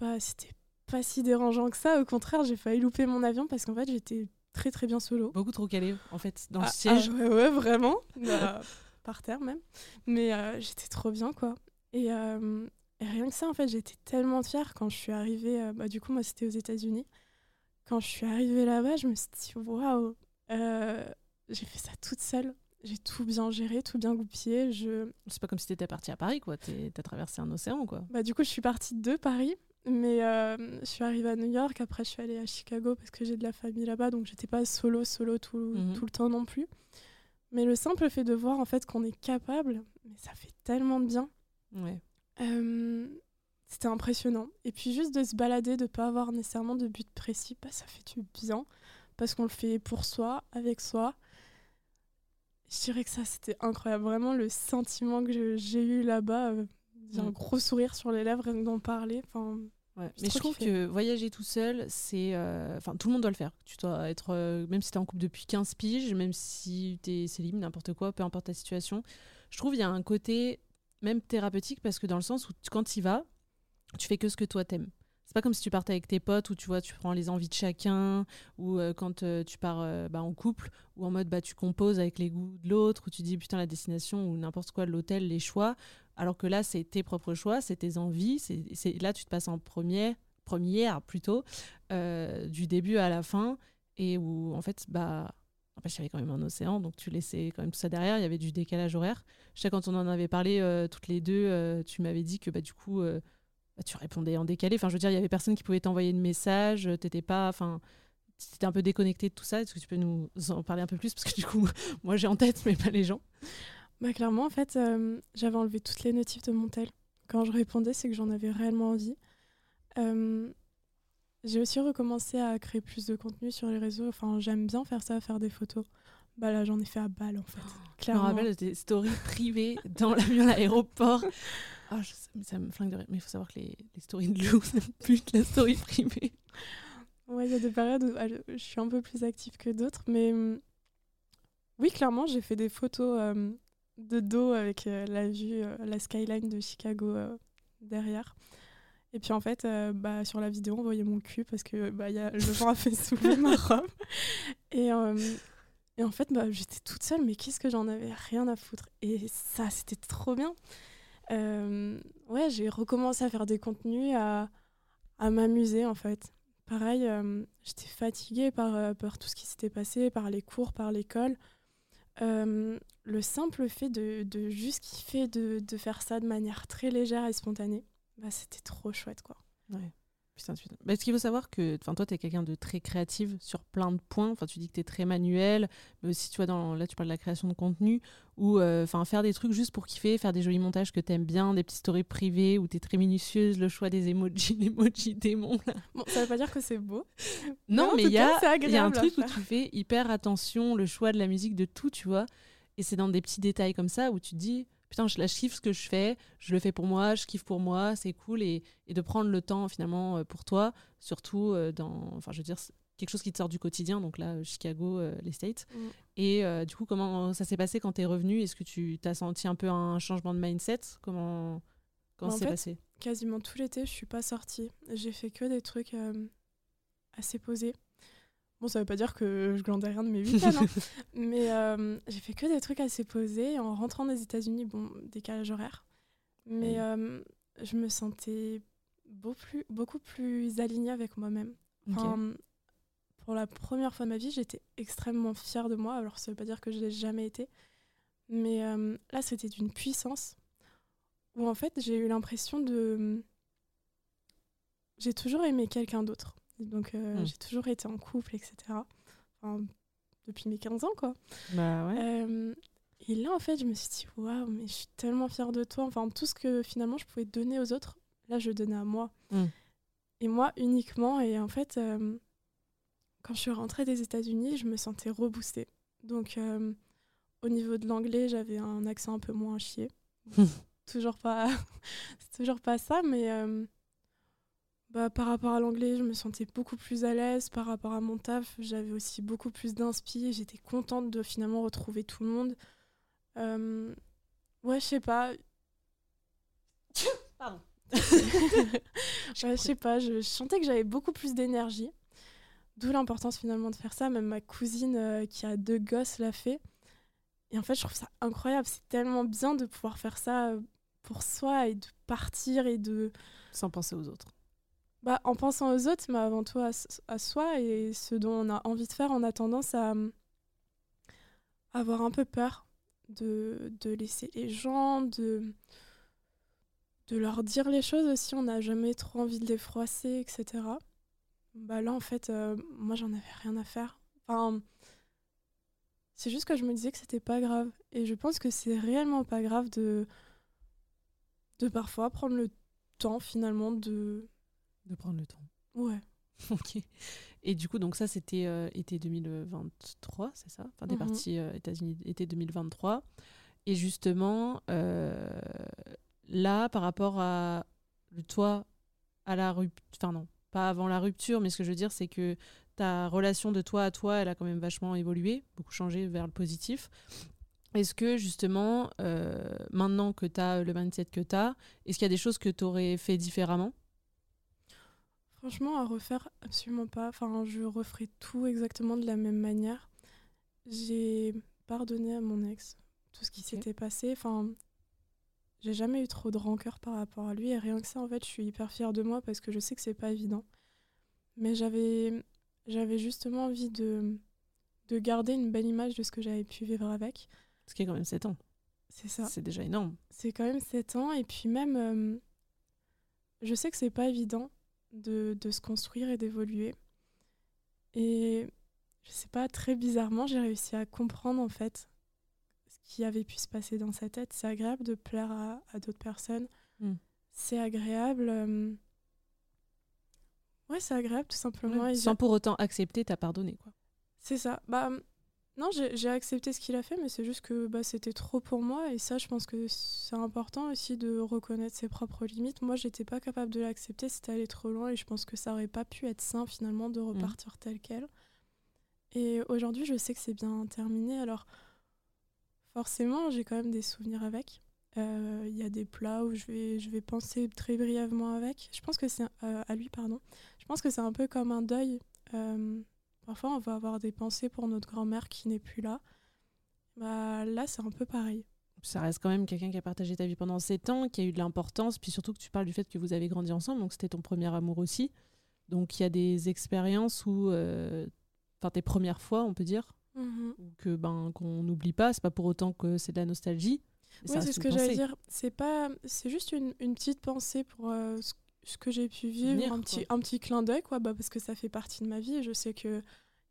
bah, c'était pas si dérangeant que ça. Au contraire, j'ai failli louper mon avion parce qu'en fait, j'étais très très bien solo. Beaucoup trop calé, en fait, dans le ah, siège. Ah, ouais, vraiment. Bah, par terre même. Mais euh, j'étais trop bien, quoi. Euh, et, rien que ça, en fait, j'étais tellement fière quand je suis arrivée. Euh, bah, du coup, moi, c'était aux États-Unis. Quand je suis arrivée là-bas, je me suis dit, waouh, j'ai fait ça toute seule. J'ai tout bien géré, tout bien goupillé. Je... C'est pas comme si t'étais partie à Paris, quoi. T'as traversé un océan, quoi. Bah, du coup, je suis partie de Paris. Mais euh, je suis arrivée à New York, après je suis allée à Chicago parce que j'ai de la famille là-bas, donc j'étais pas solo, solo tout, mhm. tout, le temps non plus. Mais le simple fait de voir en fait qu'on est capable, mais ça fait tellement de bien. Ouais. Euh, c'était impressionnant. Et puis juste de se balader, de pas avoir nécessairement de but précis, bah, ça fait du bien parce qu'on le fait pour soi, avec soi. Je dirais que ça c'était incroyable, vraiment le sentiment que j'ai eu là-bas. Euh, j'ai un gros sourire sur les lèvres rien d'en parler. Enfin, mais je trouve que voyager tout seul, c'est. Euh, enfin, tout le monde doit le faire. Tu dois être. Euh, même si tu es en couple depuis 15 piges, même si tu es célib, n'importe quoi, peu importe ta situation. Je trouve qu'il y a un côté même thérapeutique parce que dans le sens où quand tu y vas, tu fais que ce que toi t'aimes. C'est pas comme si tu partais avec tes potes où tu vois, tu prends les envies de chacun, ou euh, quand tu pars bah, en couple, ou en mode bah, tu composes avec les goûts de l'autre, ou tu dis putain la destination ou n'importe quoi, l'hôtel, les choix. Alors que là, c'est tes propres choix, c'est tes envies. C'est là, tu te passes en première, première plutôt, euh, du début à la fin, et où en fait, bah, en fait, avait quand même un océan, donc tu laissais quand même tout ça derrière. Il y avait du décalage horaire. Je sais quand on en avait parlé euh, toutes les deux, euh, tu m'avais dit que bah du coup, bah, tu répondais en décalé. Enfin, je veux dire, il y avait personne qui pouvait t'envoyer de message. T'étais pas, enfin, étais un peu déconnecté de tout ça. Est-ce que tu peux nous en parler un peu plus? Parce que du coup, moi j'ai en tête, mais pas les gens. Bah, clairement, en fait, euh, j'avais enlevé toutes les notifs de mon tel. Quand je répondais, c'est que j'en avais réellement envie. Euh, j'ai aussi recommencé à créer plus de contenu sur les réseaux. Enfin, j'aime bien faire ça, faire des photos. Bah là, j'en ai fait à balle, en fait. clairement. Je me rappelle des stories privées dans l'avion à l'aéroport. Ah, ça me flingue de rire. Mais il faut savoir que les, les stories de Lou, ça pute la story privée. Ouais, il y a des périodes où ah, je suis un peu plus active que d'autres. Mais hum, oui, clairement, j'ai fait des photos euh, de dos avec euh, la vue, euh, la skyline de Chicago euh, derrière. Et puis en fait, bah, sur la vidéo, on voyait mon cul parce que bah, y a, le vent a fait soulever ma robe. Et, et en fait, bah, j'étais toute seule, mais qu'est-ce que j'en avais rien à foutre. Et ça, c'était trop bien. ouais, j'ai recommencé à faire des contenus, à, à m'amuser en fait. Pareil, j'étais fatiguée par, par tout ce qui s'était passé, par les cours, par l'école. Euh, le simple fait de, juste kiffer de, faire ça de manière très légère et spontanée, bah, c'était trop chouette. quoi. Putain, putain. Bah, ce qu'il faut savoir que toi, tu es quelqu'un de très créatif sur plein de points. Enfin, tu dis que tu es très manuel, mais aussi, tu vois, dans, là, tu parles de la création de contenu, ou euh, faire des trucs juste pour kiffer, faire des jolis montages que tu aimes bien, des petites stories privées où tu es très minutieuse, le choix des emojis, l'emoji démon. Bon, ça veut pas dire que c'est beau. non, mais il y, a, y a un truc où tu fais hyper attention, le choix de la musique, de tout, tu vois. Et c'est dans des petits détails comme ça où tu te dis, putain, je, kiffe ce que je fais, je le fais pour moi, je kiffe pour moi, c'est cool. Et, et, de prendre le temps finalement euh, pour toi, surtout euh, dans, enfin, je veux dire, quelque chose qui te sort du quotidien, donc là, euh, Chicago, les States. Mm. Et du coup, comment ça s'est passé quand tu es revenu? Est-ce que tu as senti un peu un changement de mindset? Comment, comment ça s'est passé? Quasiment tout l'été, je suis pas sortie. J'ai fait que des trucs assez posés. Bon, ça veut pas dire que je glandais rien de mes week-ends, hein. mais euh, j'ai fait que des trucs assez posés. En rentrant des États-Unis, bon, décalage horaire, mais euh, je me sentais beaucoup plus, beaucoup plus alignée avec moi-même. Pour la première fois de ma vie, j'étais extrêmement fière de moi. Alors, ça veut pas dire que je l'ai jamais été, mais euh, là, c'était d'une puissance où en fait, j'ai eu l'impression de. J'ai toujours aimé quelqu'un d'autre. Donc euh, hmm. j'ai toujours été en couple, etc. depuis mes 15 ans, quoi. Bah ouais. Euh, et là, en fait, je me suis dit, waouh, mais je suis tellement fière de toi. Enfin, tout ce que finalement je pouvais donner aux autres, là, je donnais à moi. Hmm. et moi uniquement. Et en fait, euh, quand je suis rentrée des États-Unis, je me sentais reboostée. Donc, euh, au niveau de l'anglais, j'avais un accent un peu moins chier. toujours pas, c'est toujours pas ça, mais euh, bah, par rapport à l'anglais, je me sentais beaucoup plus à l'aise. Par rapport à mon taf, j'avais aussi beaucoup plus d'inspi. J'étais contente de finalement retrouver tout le monde. Euh, ouais, je sais pas. Pardon. je sais pas, je, sentais que j'avais beaucoup plus d'énergie. D'où l'importance finalement de faire ça. Même ma cousine euh, qui a deux gosses l'a fait. Et en fait, je trouve ça incroyable. C'est tellement bien de pouvoir faire ça euh, pour soi et de partir et de. Sans penser aux autres. Bah, en pensant aux autres, mais avant tout à, à, soi et ce dont on a envie de faire, on a tendance à avoir un peu peur de, de laisser les gens, de, de leur dire les choses aussi. On n'a jamais trop envie de les froisser, etc. Bah là, en fait, euh, moi, j'en avais rien à faire. Enfin, c'est juste que je me disais que c'était pas grave. Et je pense que c'est réellement pas grave de, de parfois prendre le temps, finalement, de. De prendre le temps. Ouais. ok. Et du coup, donc ça, c'était euh, été 2023, c'est ça? Enfin, des Mhm. parties euh, États-Unis été 2023. Et justement, euh, là, par rapport à toi, à la rupture, enfin non, pas avant la rupture, mais ce que je veux dire, c'est que ta relation de toi à toi, elle a quand même vachement évolué, beaucoup changé vers le positif. Est-ce que justement, euh, maintenant que tu as le mindset que tu as, est-ce qu'il y a des choses que tu aurais fait différemment? Franchement, à refaire, absolument pas. Enfin, je referai tout exactement de la même manière. J'ai pardonné à mon ex tout ce qui s'était passé. Enfin, j'ai jamais eu trop de rancœur par rapport à lui. Et rien que ça, en fait, je suis hyper fière de moi parce que je sais que c'est pas évident. Mais j'avais, j'avais justement envie de, de garder une belle image de ce que j'avais pu vivre avec. Ce qui est quand même 7 ans. C'est ça. C'est déjà énorme. C'est quand même 7 ans. Et puis même, euh, je sais que c'est pas évident de, de se construire et d'évoluer. Et je sais pas, très bizarrement, j'ai réussi à comprendre en fait ce qui avait pu se passer dans sa tête. C'est agréable de plaire à, à d'autres personnes. Mm. C'est agréable. euh, Ouais, c'est agréable tout simplement. Sans pour autant accepter, t'as pardonné. Quoi. c'est ça. Bah, non, j'ai accepté ce qu'il a fait, mais c'est juste que bah, c'était trop pour moi. Et ça, je pense que c'est important aussi de reconnaître ses propres limites. Moi, j'étais pas capable de l'accepter, c'était allé trop loin. Et je pense que ça aurait pas pu être sain finalement de repartir tel quel. Et aujourd'hui, je sais que c'est bien terminé. Alors, forcément, j'ai quand même des souvenirs avec. Euh, Il y a des plats où je vais, je vais penser très brièvement avec. Je pense que c'est euh, à lui, pardon. Je pense que c'est un peu comme un deuil. Euh, Parfois, on va avoir des pensées pour notre grand-mère qui n'est plus là. Bah, là, c'est un peu pareil. Ça reste quand même quelqu'un qui a partagé ta vie pendant 7 ans, qui a eu de l'importance, puis surtout que tu parles du fait que vous avez grandi ensemble, donc c'était ton premier amour aussi. Donc il y a des expériences où, euh, enfin tes premières fois, on peut dire, Mhm. que ben qu'on n'oublie pas. C'est pas pour autant que c'est de la nostalgie. Oui, c'est ce que j'allais dire. C'est pas, c'est juste une, une petite pensée pour euh, ce, ce que j'ai pu vivre, un petit, un petit clin d'œil, quoi, bah, parce que ça fait partie de ma vie. Et je sais que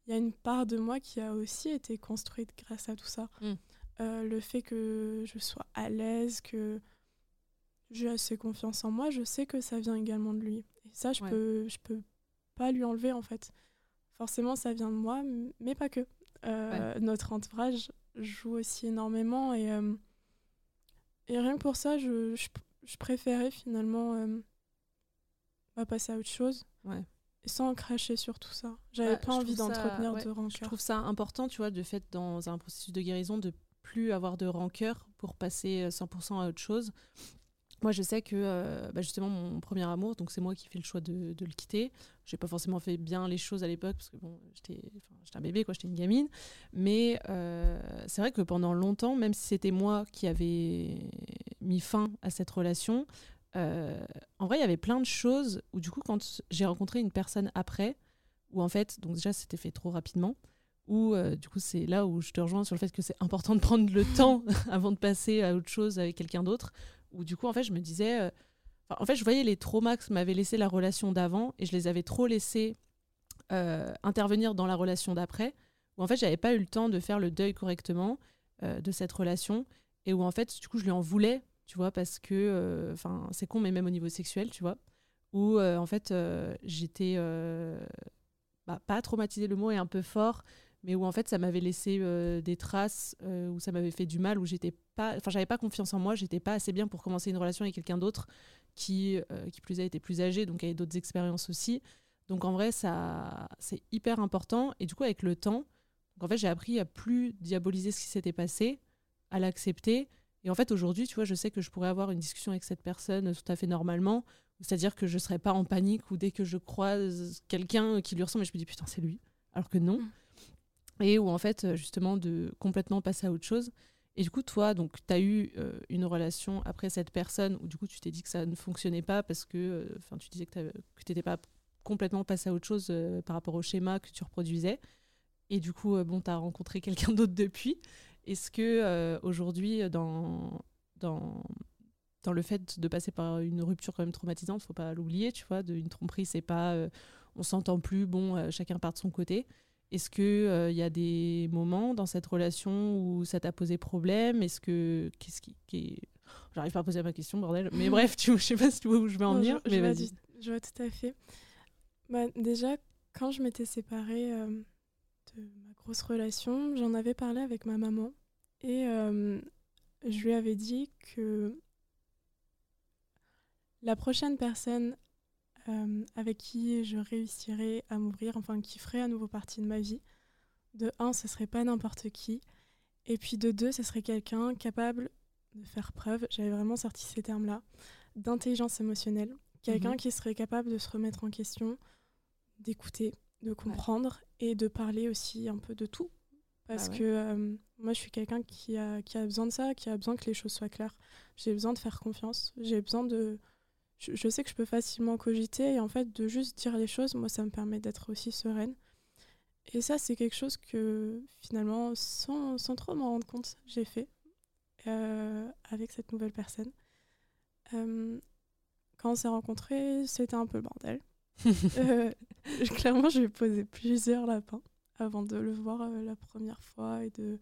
il y a une part de moi qui a aussi été construite grâce à tout ça. Mm. Euh, le fait que je sois à l'aise, que j'ai assez confiance en moi, je sais que ça vient également de lui. Et ça, je Ouais. peux, je peux pas lui enlever en fait. Forcément, ça vient de moi, mais pas que. Euh, Notre entourage joue aussi énormément et, euh, et rien que pour ça, je, je, je préférais finalement euh, bah, passer à autre chose. Ouais. Sans cracher sur tout ça. J'avais Bah, pas je envie d'entretenir ouais, de Je rancœur. trouve ça important, tu vois, de fait dans un processus de guérison, de plus avoir de rancœur pour passer euh, 100% à autre chose. Moi, je sais que euh, bah, justement mon premier amour, donc c'est moi qui fais le choix de, de le quitter. J'ai pas forcément fait bien les choses à l'époque parce que bon, j'étais un bébé, quoi, j'étais une gamine. Mais euh, c'est vrai que pendant longtemps, même si c'était moi qui avais mis fin à cette relation, euh, en vrai, il y avait plein de choses où du coup, quand j'ai rencontré une personne après, où en fait, donc déjà c'était fait trop rapidement, où euh, du coup c'est là où je te rejoins sur le fait que c'est important de prendre le temps avant de passer à autre chose avec quelqu'un d'autre, où du coup en fait je me disais, euh, en fait je voyais les traumas que m'avait laissé la relation d'avant et je les avais trop laissés intervenir dans la relation d'après, où en fait j'avais pas eu le temps de faire le deuil correctement de cette relation et où en fait du coup je lui en voulais, tu vois, parce que, euh, enfin c'est con mais même au niveau sexuel, tu vois où en fait j'étais bah, pas traumatisée, le mot est un peu fort, mais où en fait ça m'avait laissé des traces, où ça m'avait fait du mal, où j'étais pas, enfin j'avais pas confiance en moi, j'étais pas assez bien pour commencer une relation avec quelqu'un d'autre qui, qui plus a été plus âgé, donc avait d'autres expériences aussi. Donc en vrai, ça, c'est hyper important. Et du coup, avec le temps, en fait, j'ai appris à plus diaboliser ce qui s'était passé, à l'accepter. Et en fait, aujourd'hui, tu vois, je sais que je pourrais avoir une discussion avec cette personne tout à fait normalement. C'est-à-dire que je ne serais pas en panique ou dès que je croise quelqu'un qui lui ressemble, je me dis putain, c'est lui. Alors que non. Mm. Et où en fait, justement, de complètement passer à autre chose. Et du coup, toi, donc, tu as eu euh, une relation après cette personne où du coup, tu t'es dit que ça ne fonctionnait pas parce que, euh, tu disais que tu n'étais pas complètement passé à autre chose euh, par rapport au schéma que tu reproduisais. Et du coup, bon, tu as rencontré quelqu'un d'autre depuis. Est-ce que euh, aujourd'hui, dans, dans, dans le fait de passer par une rupture quand même traumatisante, faut pas l'oublier, tu vois, de, une tromperie, c'est pas on s'entend plus, bon, chacun part de son côté. Est-ce qu'il il y a des moments dans cette relation où ça t'a posé problème? Est-ce que. Qu'est-ce qui. qui J'arrive pas à poser ma question, bordel. Mais bref, tu, je sais pas où je vais en venir. mais vas-y. Je vois tout à fait. Bah, déjà, quand je m'étais séparée euh, de ma grosse relation, j'en avais parlé avec ma maman et euh, je lui avais dit que la prochaine personne euh, avec qui je réussirais à m'ouvrir, enfin qui ferait à nouveau partie de ma vie, de un, ce serait pas n'importe qui, et puis de deux, ce serait quelqu'un capable de faire preuve, j'avais vraiment sorti ces termes-là, d'intelligence émotionnelle, quelqu'un mhm. qui serait capable de se remettre en question, d'écouter, de comprendre et de parler aussi un peu de tout. Parce ah que euh, moi, je suis quelqu'un qui a, qui a besoin de ça, qui a besoin que les choses soient claires. J'ai besoin de faire confiance. J'ai besoin de. Je, sais que je peux facilement cogiter et en fait, de juste dire les choses, moi, ça me permet d'être aussi sereine. Et ça, c'est quelque chose que finalement, sans, sans trop m'en rendre compte, j'ai fait euh, avec cette nouvelle personne. Euh, quand on s'est rencontrés, c'était un peu le bordel. Euh, clairement, je lui ai posé plusieurs lapins avant de le voir euh, la première fois et de,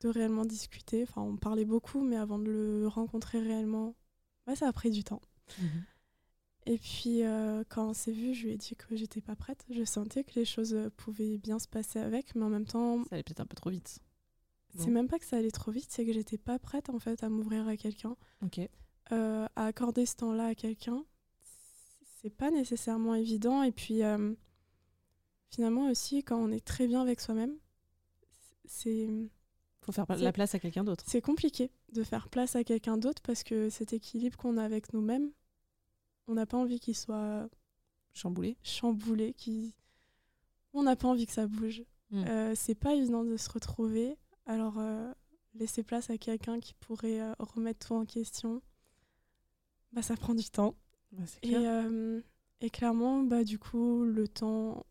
de réellement discuter. Enfin, on parlait beaucoup, mais avant de le rencontrer réellement, bah, ça a pris du temps. Mhm. Et puis, euh, quand on s'est vu, je lui ai dit que j'étais pas prête. Je sentais que les choses pouvaient bien se passer avec, mais en même temps. Ça allait peut-être un peu trop vite. C'est même pas que ça allait trop vite, c'est que j'étais pas prête en fait à m'ouvrir à quelqu'un. Ok. à accorder ce temps-là à quelqu'un c'est pas nécessairement évident. Et puis, euh, finalement aussi, quand on est très bien avec soi-même, c'est. Faut faire la place à quelqu'un d'autre. C'est compliqué de faire place à quelqu'un d'autre parce que cet équilibre qu'on a avec nous-mêmes, on n'a pas envie qu'il soit chamboulé. Chamboulé, qui. On n'a pas envie que ça bouge. Euh, c'est pas évident de se retrouver. Alors, euh, laisser place à quelqu'un qui pourrait remettre tout en question, bah, ça prend du temps. Bah, et, euh, et, clairement, bah, du coup, le temps,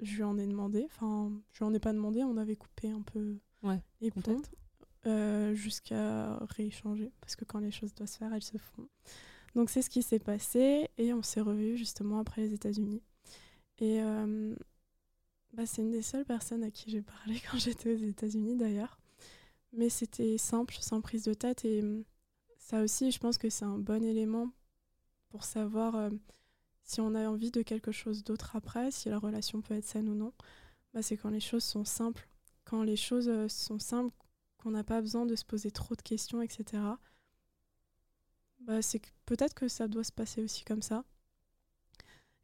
je lui en ai demandé. Enfin, je lui en ai pas demandé, on avait coupé un peu ouais, les ponts euh, jusqu'à rééchanger. Parce que quand les choses doivent se faire, elles se font. Donc, c'est ce qui s'est passé. Et on s'est revus justement après les États-Unis. Et euh, bah, c'est une des seules personnes à qui j'ai parlé quand j'étais aux États-Unis d'ailleurs. Mais c'était simple, sans prise de tête. Et ça aussi, je pense que c'est un bon élément pour savoir euh, si on a envie de quelque chose d'autre après, si la relation peut être saine ou non, bah, c'est quand les choses sont simples. Quand les choses euh, sont simples, qu'on n'a pas besoin de se poser trop de questions, etc. Bah, c'est peut-être que ça doit se passer aussi comme ça.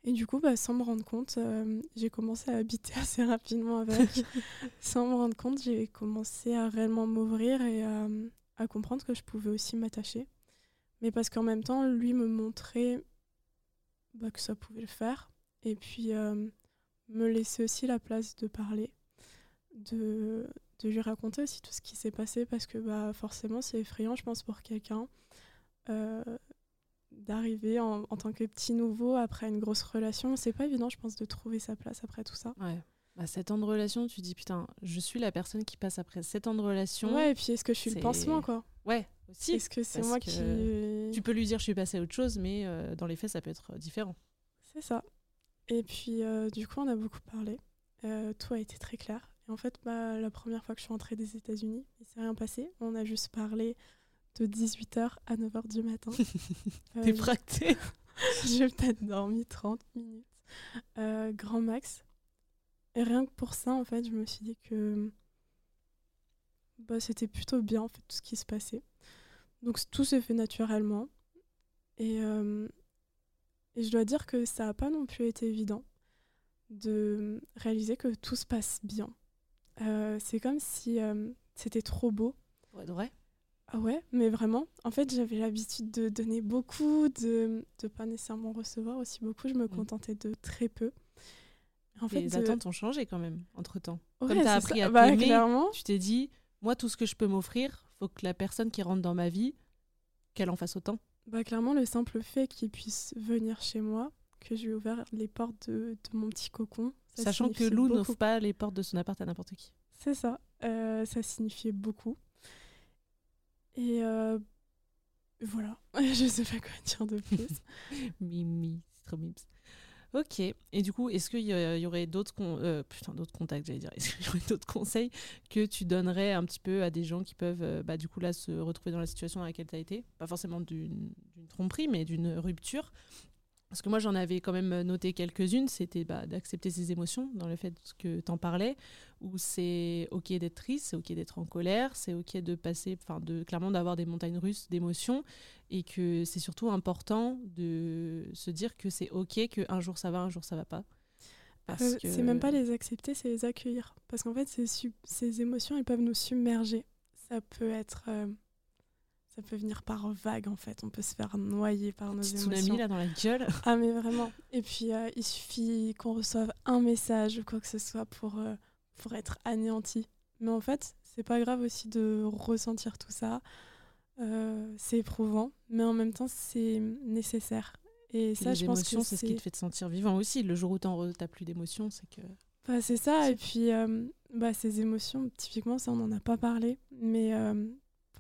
Et du coup, bah, sans me rendre compte, euh, j'ai commencé à habiter assez rapidement avec. sans me rendre compte, j'ai commencé à réellement m'ouvrir et à comprendre que je pouvais aussi m'attacher mais parce qu'en même temps, lui me montrait bah, que ça pouvait le faire. Et puis euh, me laisser aussi la place de parler, de, de lui raconter aussi tout ce qui s'est passé, parce que bah, forcément, c'est effrayant, je pense, pour quelqu'un. Euh, d'arriver en, en, tant que petit nouveau après une grosse relation. C'est pas évident, je pense, de trouver sa place après tout ça. Ouais. Bah, 7 ans de relation, tu dis putain, je suis la personne qui passe après 7 ans de relation. Ouais, et puis est-ce que je suis le pansement, quoi? Ouais, aussi. Est-ce que c'est moi qui. Tu peux lui dire je suis passée à autre chose, mais euh, dans les faits, ça peut être euh, différent. C'est ça. Et puis, euh, du coup, on a beaucoup parlé. tout a été très clair. Et en fait, bah, la première fois que je suis rentrée des États-Unis, il s'est rien passé. On a juste parlé de 18h à 9h du matin. T'es J'ai peut-être dormi 30 minutes, grand max. Et rien que pour ça, en fait, je me suis dit que bah, c'était plutôt bien, en fait, tout ce qui se passait. Donc tout s'est fait naturellement. Et, euh, et je dois dire que ça n'a pas non plus été évident de réaliser que tout se passe bien. Euh, c'est comme si c'était trop beau. Ouais, vrai. Ah ouais, mais vraiment, en fait, j'avais l'habitude de donner beaucoup, de ne pas nécessairement recevoir aussi beaucoup. Je me mm. contentais de très peu. En fait, les attentes ont changé quand même entre-temps. Comme tu as appris à bah, t'aimer, tu t'es dit, moi, tout ce que je peux m'offrir, faut que la personne qui rentre dans ma vie, qu'elle en fasse autant. Bah, clairement, le simple fait qu'il puisse venir chez moi, que je lui ai ouvert les portes de, de mon petit cocon. Sachant que Lou n'ouvre pas les portes de son appart à n'importe qui. C'est ça. Euh, ça signifiait beaucoup. Et euh, voilà, je sais pas quoi dire de plus. Mimi, c'est trop mimes. Ok. Et du coup, est-ce qu'il y, aurait d'autres euh, d'autres contacts, j'allais dire. Est-ce qu'il y aurait d'autres conseils que tu donnerais un petit peu à des gens qui peuvent, euh, bah, du coup là, se retrouver dans la situation dans laquelle tu as été, pas forcément d'une tromperie, mais d'une rupture, parce que moi, j'en avais quand même noté quelques-unes. C'était bah, d'accepter ses émotions dans le fait que tu en parlais, où c'est OK d'être triste, c'est OK d'être en colère, c'est OK de passer, enfin, de, clairement d'avoir des montagnes russes d'émotions, et que c'est surtout important de se dire que c'est OK qu'un jour ça va, un jour ça va pas. Euh, c'est même pas les accepter, c'est les accueillir. Parce qu'en fait, ces, ces, émotions, elles peuvent nous submerger. Ça peut être. Euh, ça peut venir par vague en fait. On peut se faire noyer par nos émotions. Tsunami là dans la gueule. Ah mais vraiment. Et puis euh, il suffit qu'on reçoive un message ou quoi que ce soit pour, euh, pour être anéanti. Mais en fait, c'est pas grave aussi de ressentir tout ça. Euh, c'est éprouvant, mais en même temps c'est nécessaire. Et ça, je pense que c'est ce qui te fait te sentir vivant aussi. Le jour où t'as plus d'émotions, c'est que. Bah, c'est ça. Et puis, bah, ces émotions, typiquement, ça, on n'en a pas parlé. Mais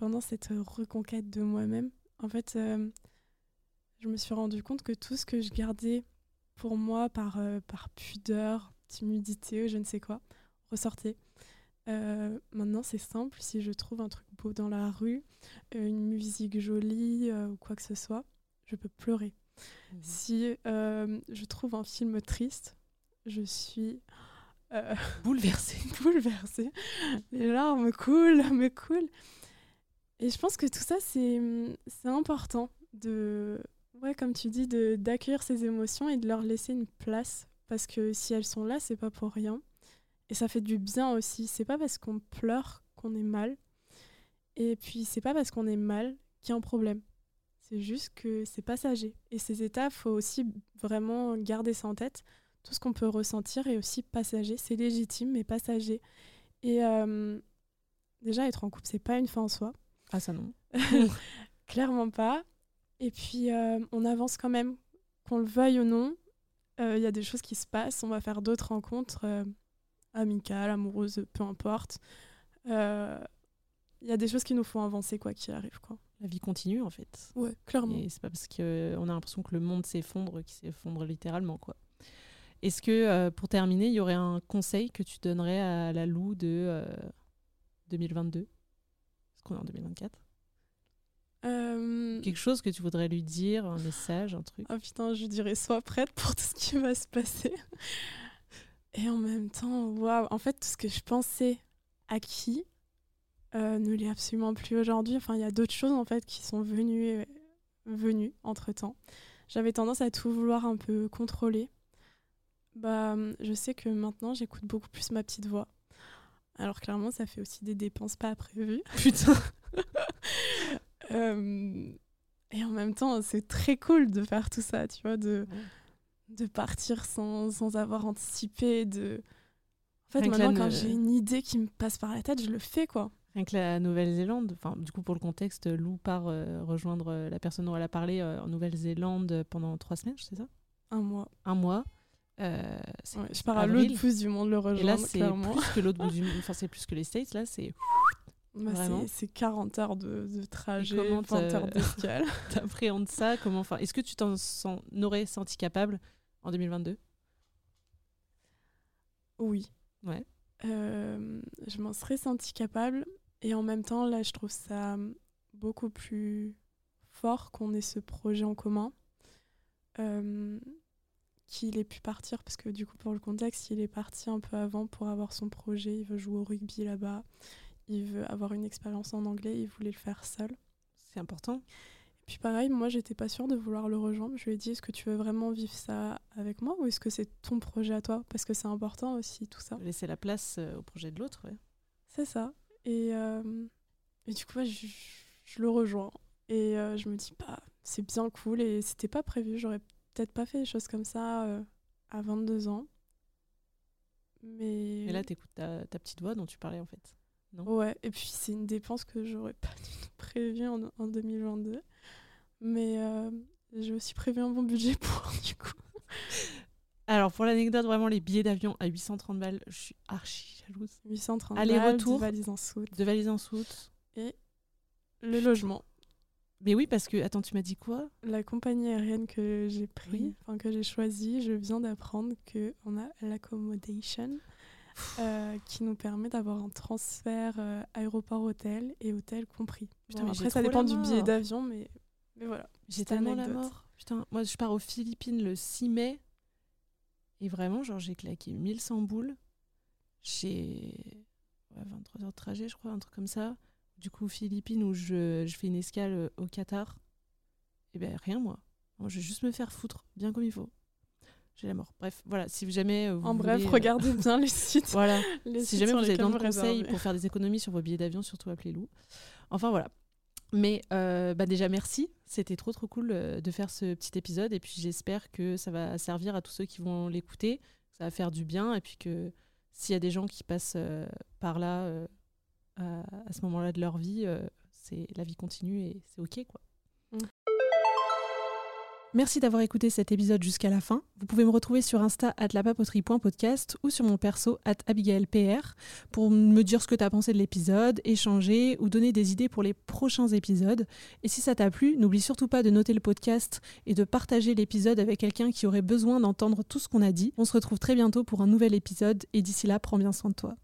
pendant cette reconquête de moi-même, en fait, euh, je me suis rendu compte que tout ce que je gardais pour moi par, euh, par pudeur, timidité je ne sais quoi, ressortait. Euh, maintenant, c'est simple. Si je trouve un truc beau dans la rue, une musique jolie ou quoi que ce soit, je peux pleurer. Mmh. Si je trouve un film triste, je suis bouleversée. bouleversée. Les larmes coulent, me coulent. Et je pense que tout ça, c'est important de, ouais, comme tu dis, d'accueillir ces émotions et de leur laisser une place. Parce que si elles sont là, c'est pas pour rien. Et ça fait du bien aussi. C'est pas parce qu'on pleure qu'on est mal. Et puis, c'est pas parce qu'on est mal qu'il y a un problème. C'est juste que c'est passager. Et ces états, faut aussi vraiment garder ça en tête. Tout ce qu'on peut ressentir est aussi passager. C'est légitime, mais passager. Et euh, déjà, être en couple, c'est pas une fin en soi. Ah, ça non. Clairement pas. Et puis, euh, on avance quand même, qu'on le veuille ou non. Euh, il y a des choses qui se passent. On va faire d'autres rencontres euh, amicales, amoureuses, peu importe. Il y a des choses qui nous font avancer, quoi qu'il arrive. Quoi. La vie continue, en fait. Ouais, clairement. Et c'est pas parce qu'on a l'impression que le monde s'effondre qu'il s'effondre littéralement, quoi. Est-ce que, pour terminer, il y aurait un conseil que tu donnerais à la Lou de 2022 qu'on est en 2024 euh, Quelque chose que tu voudrais lui dire, un message, un truc? Ah putain, je dirais sois prête pour tout ce qui va se passer. Et en même temps, waouh, en fait, tout ce que je pensais acquis euh, ne l'est absolument plus aujourd'hui. Enfin, il y a d'autres choses en fait qui sont venues, venues entre temps. J'avais tendance à tout vouloir un peu contrôler. Bah, je sais que maintenant, j'écoute beaucoup plus ma petite voix. Alors clairement, ça fait aussi des dépenses pas prévues. Putain. Euh, et en même temps, c'est très cool de faire tout ça, tu vois, de, de partir sans, sans avoir anticipé. De... En fait, maintenant, quand j'ai une idée qui me passe par la tête, je le fais, quoi. Rien que la Nouvelle-Zélande, enfin, du coup, pour le contexte, Lou part euh, rejoindre euh, la personne dont elle a parlé en Nouvelle-Zélande pendant trois semaines, c'est ça? Un mois. Un mois. Euh, je pars à l'autre bout du monde le rejoindre. Et là, c'est plus que l'autre bout du monde. Enfin, c'est plus que les States. Là, c'est. Bah, c'est 40 heures de, de trajet, 20 heures d'escale. T'appréhendes ça? Comment enfin, Est-ce que tu t'en aurais senti capable en 2022 Oui. Ouais. Euh, je m'en serais senti capable. Et en même temps, là, je trouve ça beaucoup plus fort qu'on ait ce projet en commun. euh, qu'il ait pu partir, parce que du coup, pour le contexte, il est parti un peu avant pour avoir son projet. Il veut jouer au rugby là-bas. Il veut avoir une expérience en anglais. Il voulait le faire seul. C'est important. Et puis pareil, moi, j'étais pas sûre de vouloir le rejoindre. Je lui ai dit, est-ce que tu veux vraiment vivre ça avec moi ou est-ce que c'est ton projet à toi? Parce que c'est important aussi, tout ça. Laisser la place euh, au projet de l'autre, ouais. C'est ça. Et, euh, et du coup, ouais, je, je le rejoins. Et euh, je me dis, bah, c'est bien cool. Et c'était pas prévu. J'aurais peut-être pas fait des choses comme ça euh, à 22 ans. Mais. Et là, t'écoutes ta, ta petite voix dont tu parlais en fait. Non? Ouais, et puis c'est une dépense que j'aurais pas du tout prévue en, en 2022. Mais euh, j'ai aussi prévu un bon budget pour, du coup. Alors, pour l'anecdote, vraiment, les billets d'avion à 830 balles, je suis archi jalouse. 830 Aller-retour. balles, valises en soute. De valise en soute. Le logement. Mais oui, parce que, attends, tu m'as dit quoi? La compagnie aérienne que j'ai pris, Oui. que j'ai choisie, je viens d'apprendre qu'on a l'accommodation euh, qui nous permet d'avoir un transfert euh, aéroport-hôtel et hôtel compris. Putain, Bon, après, ça dépend du billet d'avion, mais, mais voilà. J'ai tellement la mort. Putain, moi, je pars aux Philippines le 6 mai. Et vraiment, genre, j'ai claqué 1100 boules. J'ai ouais, 23 heures de trajet, je crois, un truc comme ça. Du coup, Philippines, où je, je fais une escale euh, au Qatar. Et ben rien, moi. Moi, je vais juste me faire foutre, bien comme il faut. J'ai la mort. Bref, voilà, si jamais euh, vous En bref, voulez, euh, regardez bien les sites. Voilà, les si sites jamais vous avez besoin de conseils pour faire des économies sur vos billets d'avion, surtout appelez Lou. Enfin voilà. Mais euh, bah déjà merci, c'était trop trop cool de faire ce petit épisode et puis j'espère que ça va servir à tous ceux qui vont l'écouter, ça va faire du bien et puis que s'il y a des gens qui passent euh, par là euh, à, à ce moment-là de leur vie, euh, c'est la vie continue et c'est ok quoi. Mm. Merci d'avoir écouté cet épisode jusqu'à la fin. Vous pouvez me retrouver sur Insta at lapapoterie.podcast ou sur mon perso at abigailpr pour me dire ce que tu as pensé de l'épisode, échanger ou donner des idées pour les prochains épisodes. Et si ça t'a plu, n'oublie surtout pas de noter le podcast et de partager l'épisode avec quelqu'un qui aurait besoin d'entendre tout ce qu'on a dit. On se retrouve très bientôt pour un nouvel épisode et d'ici là, prends bien soin de toi.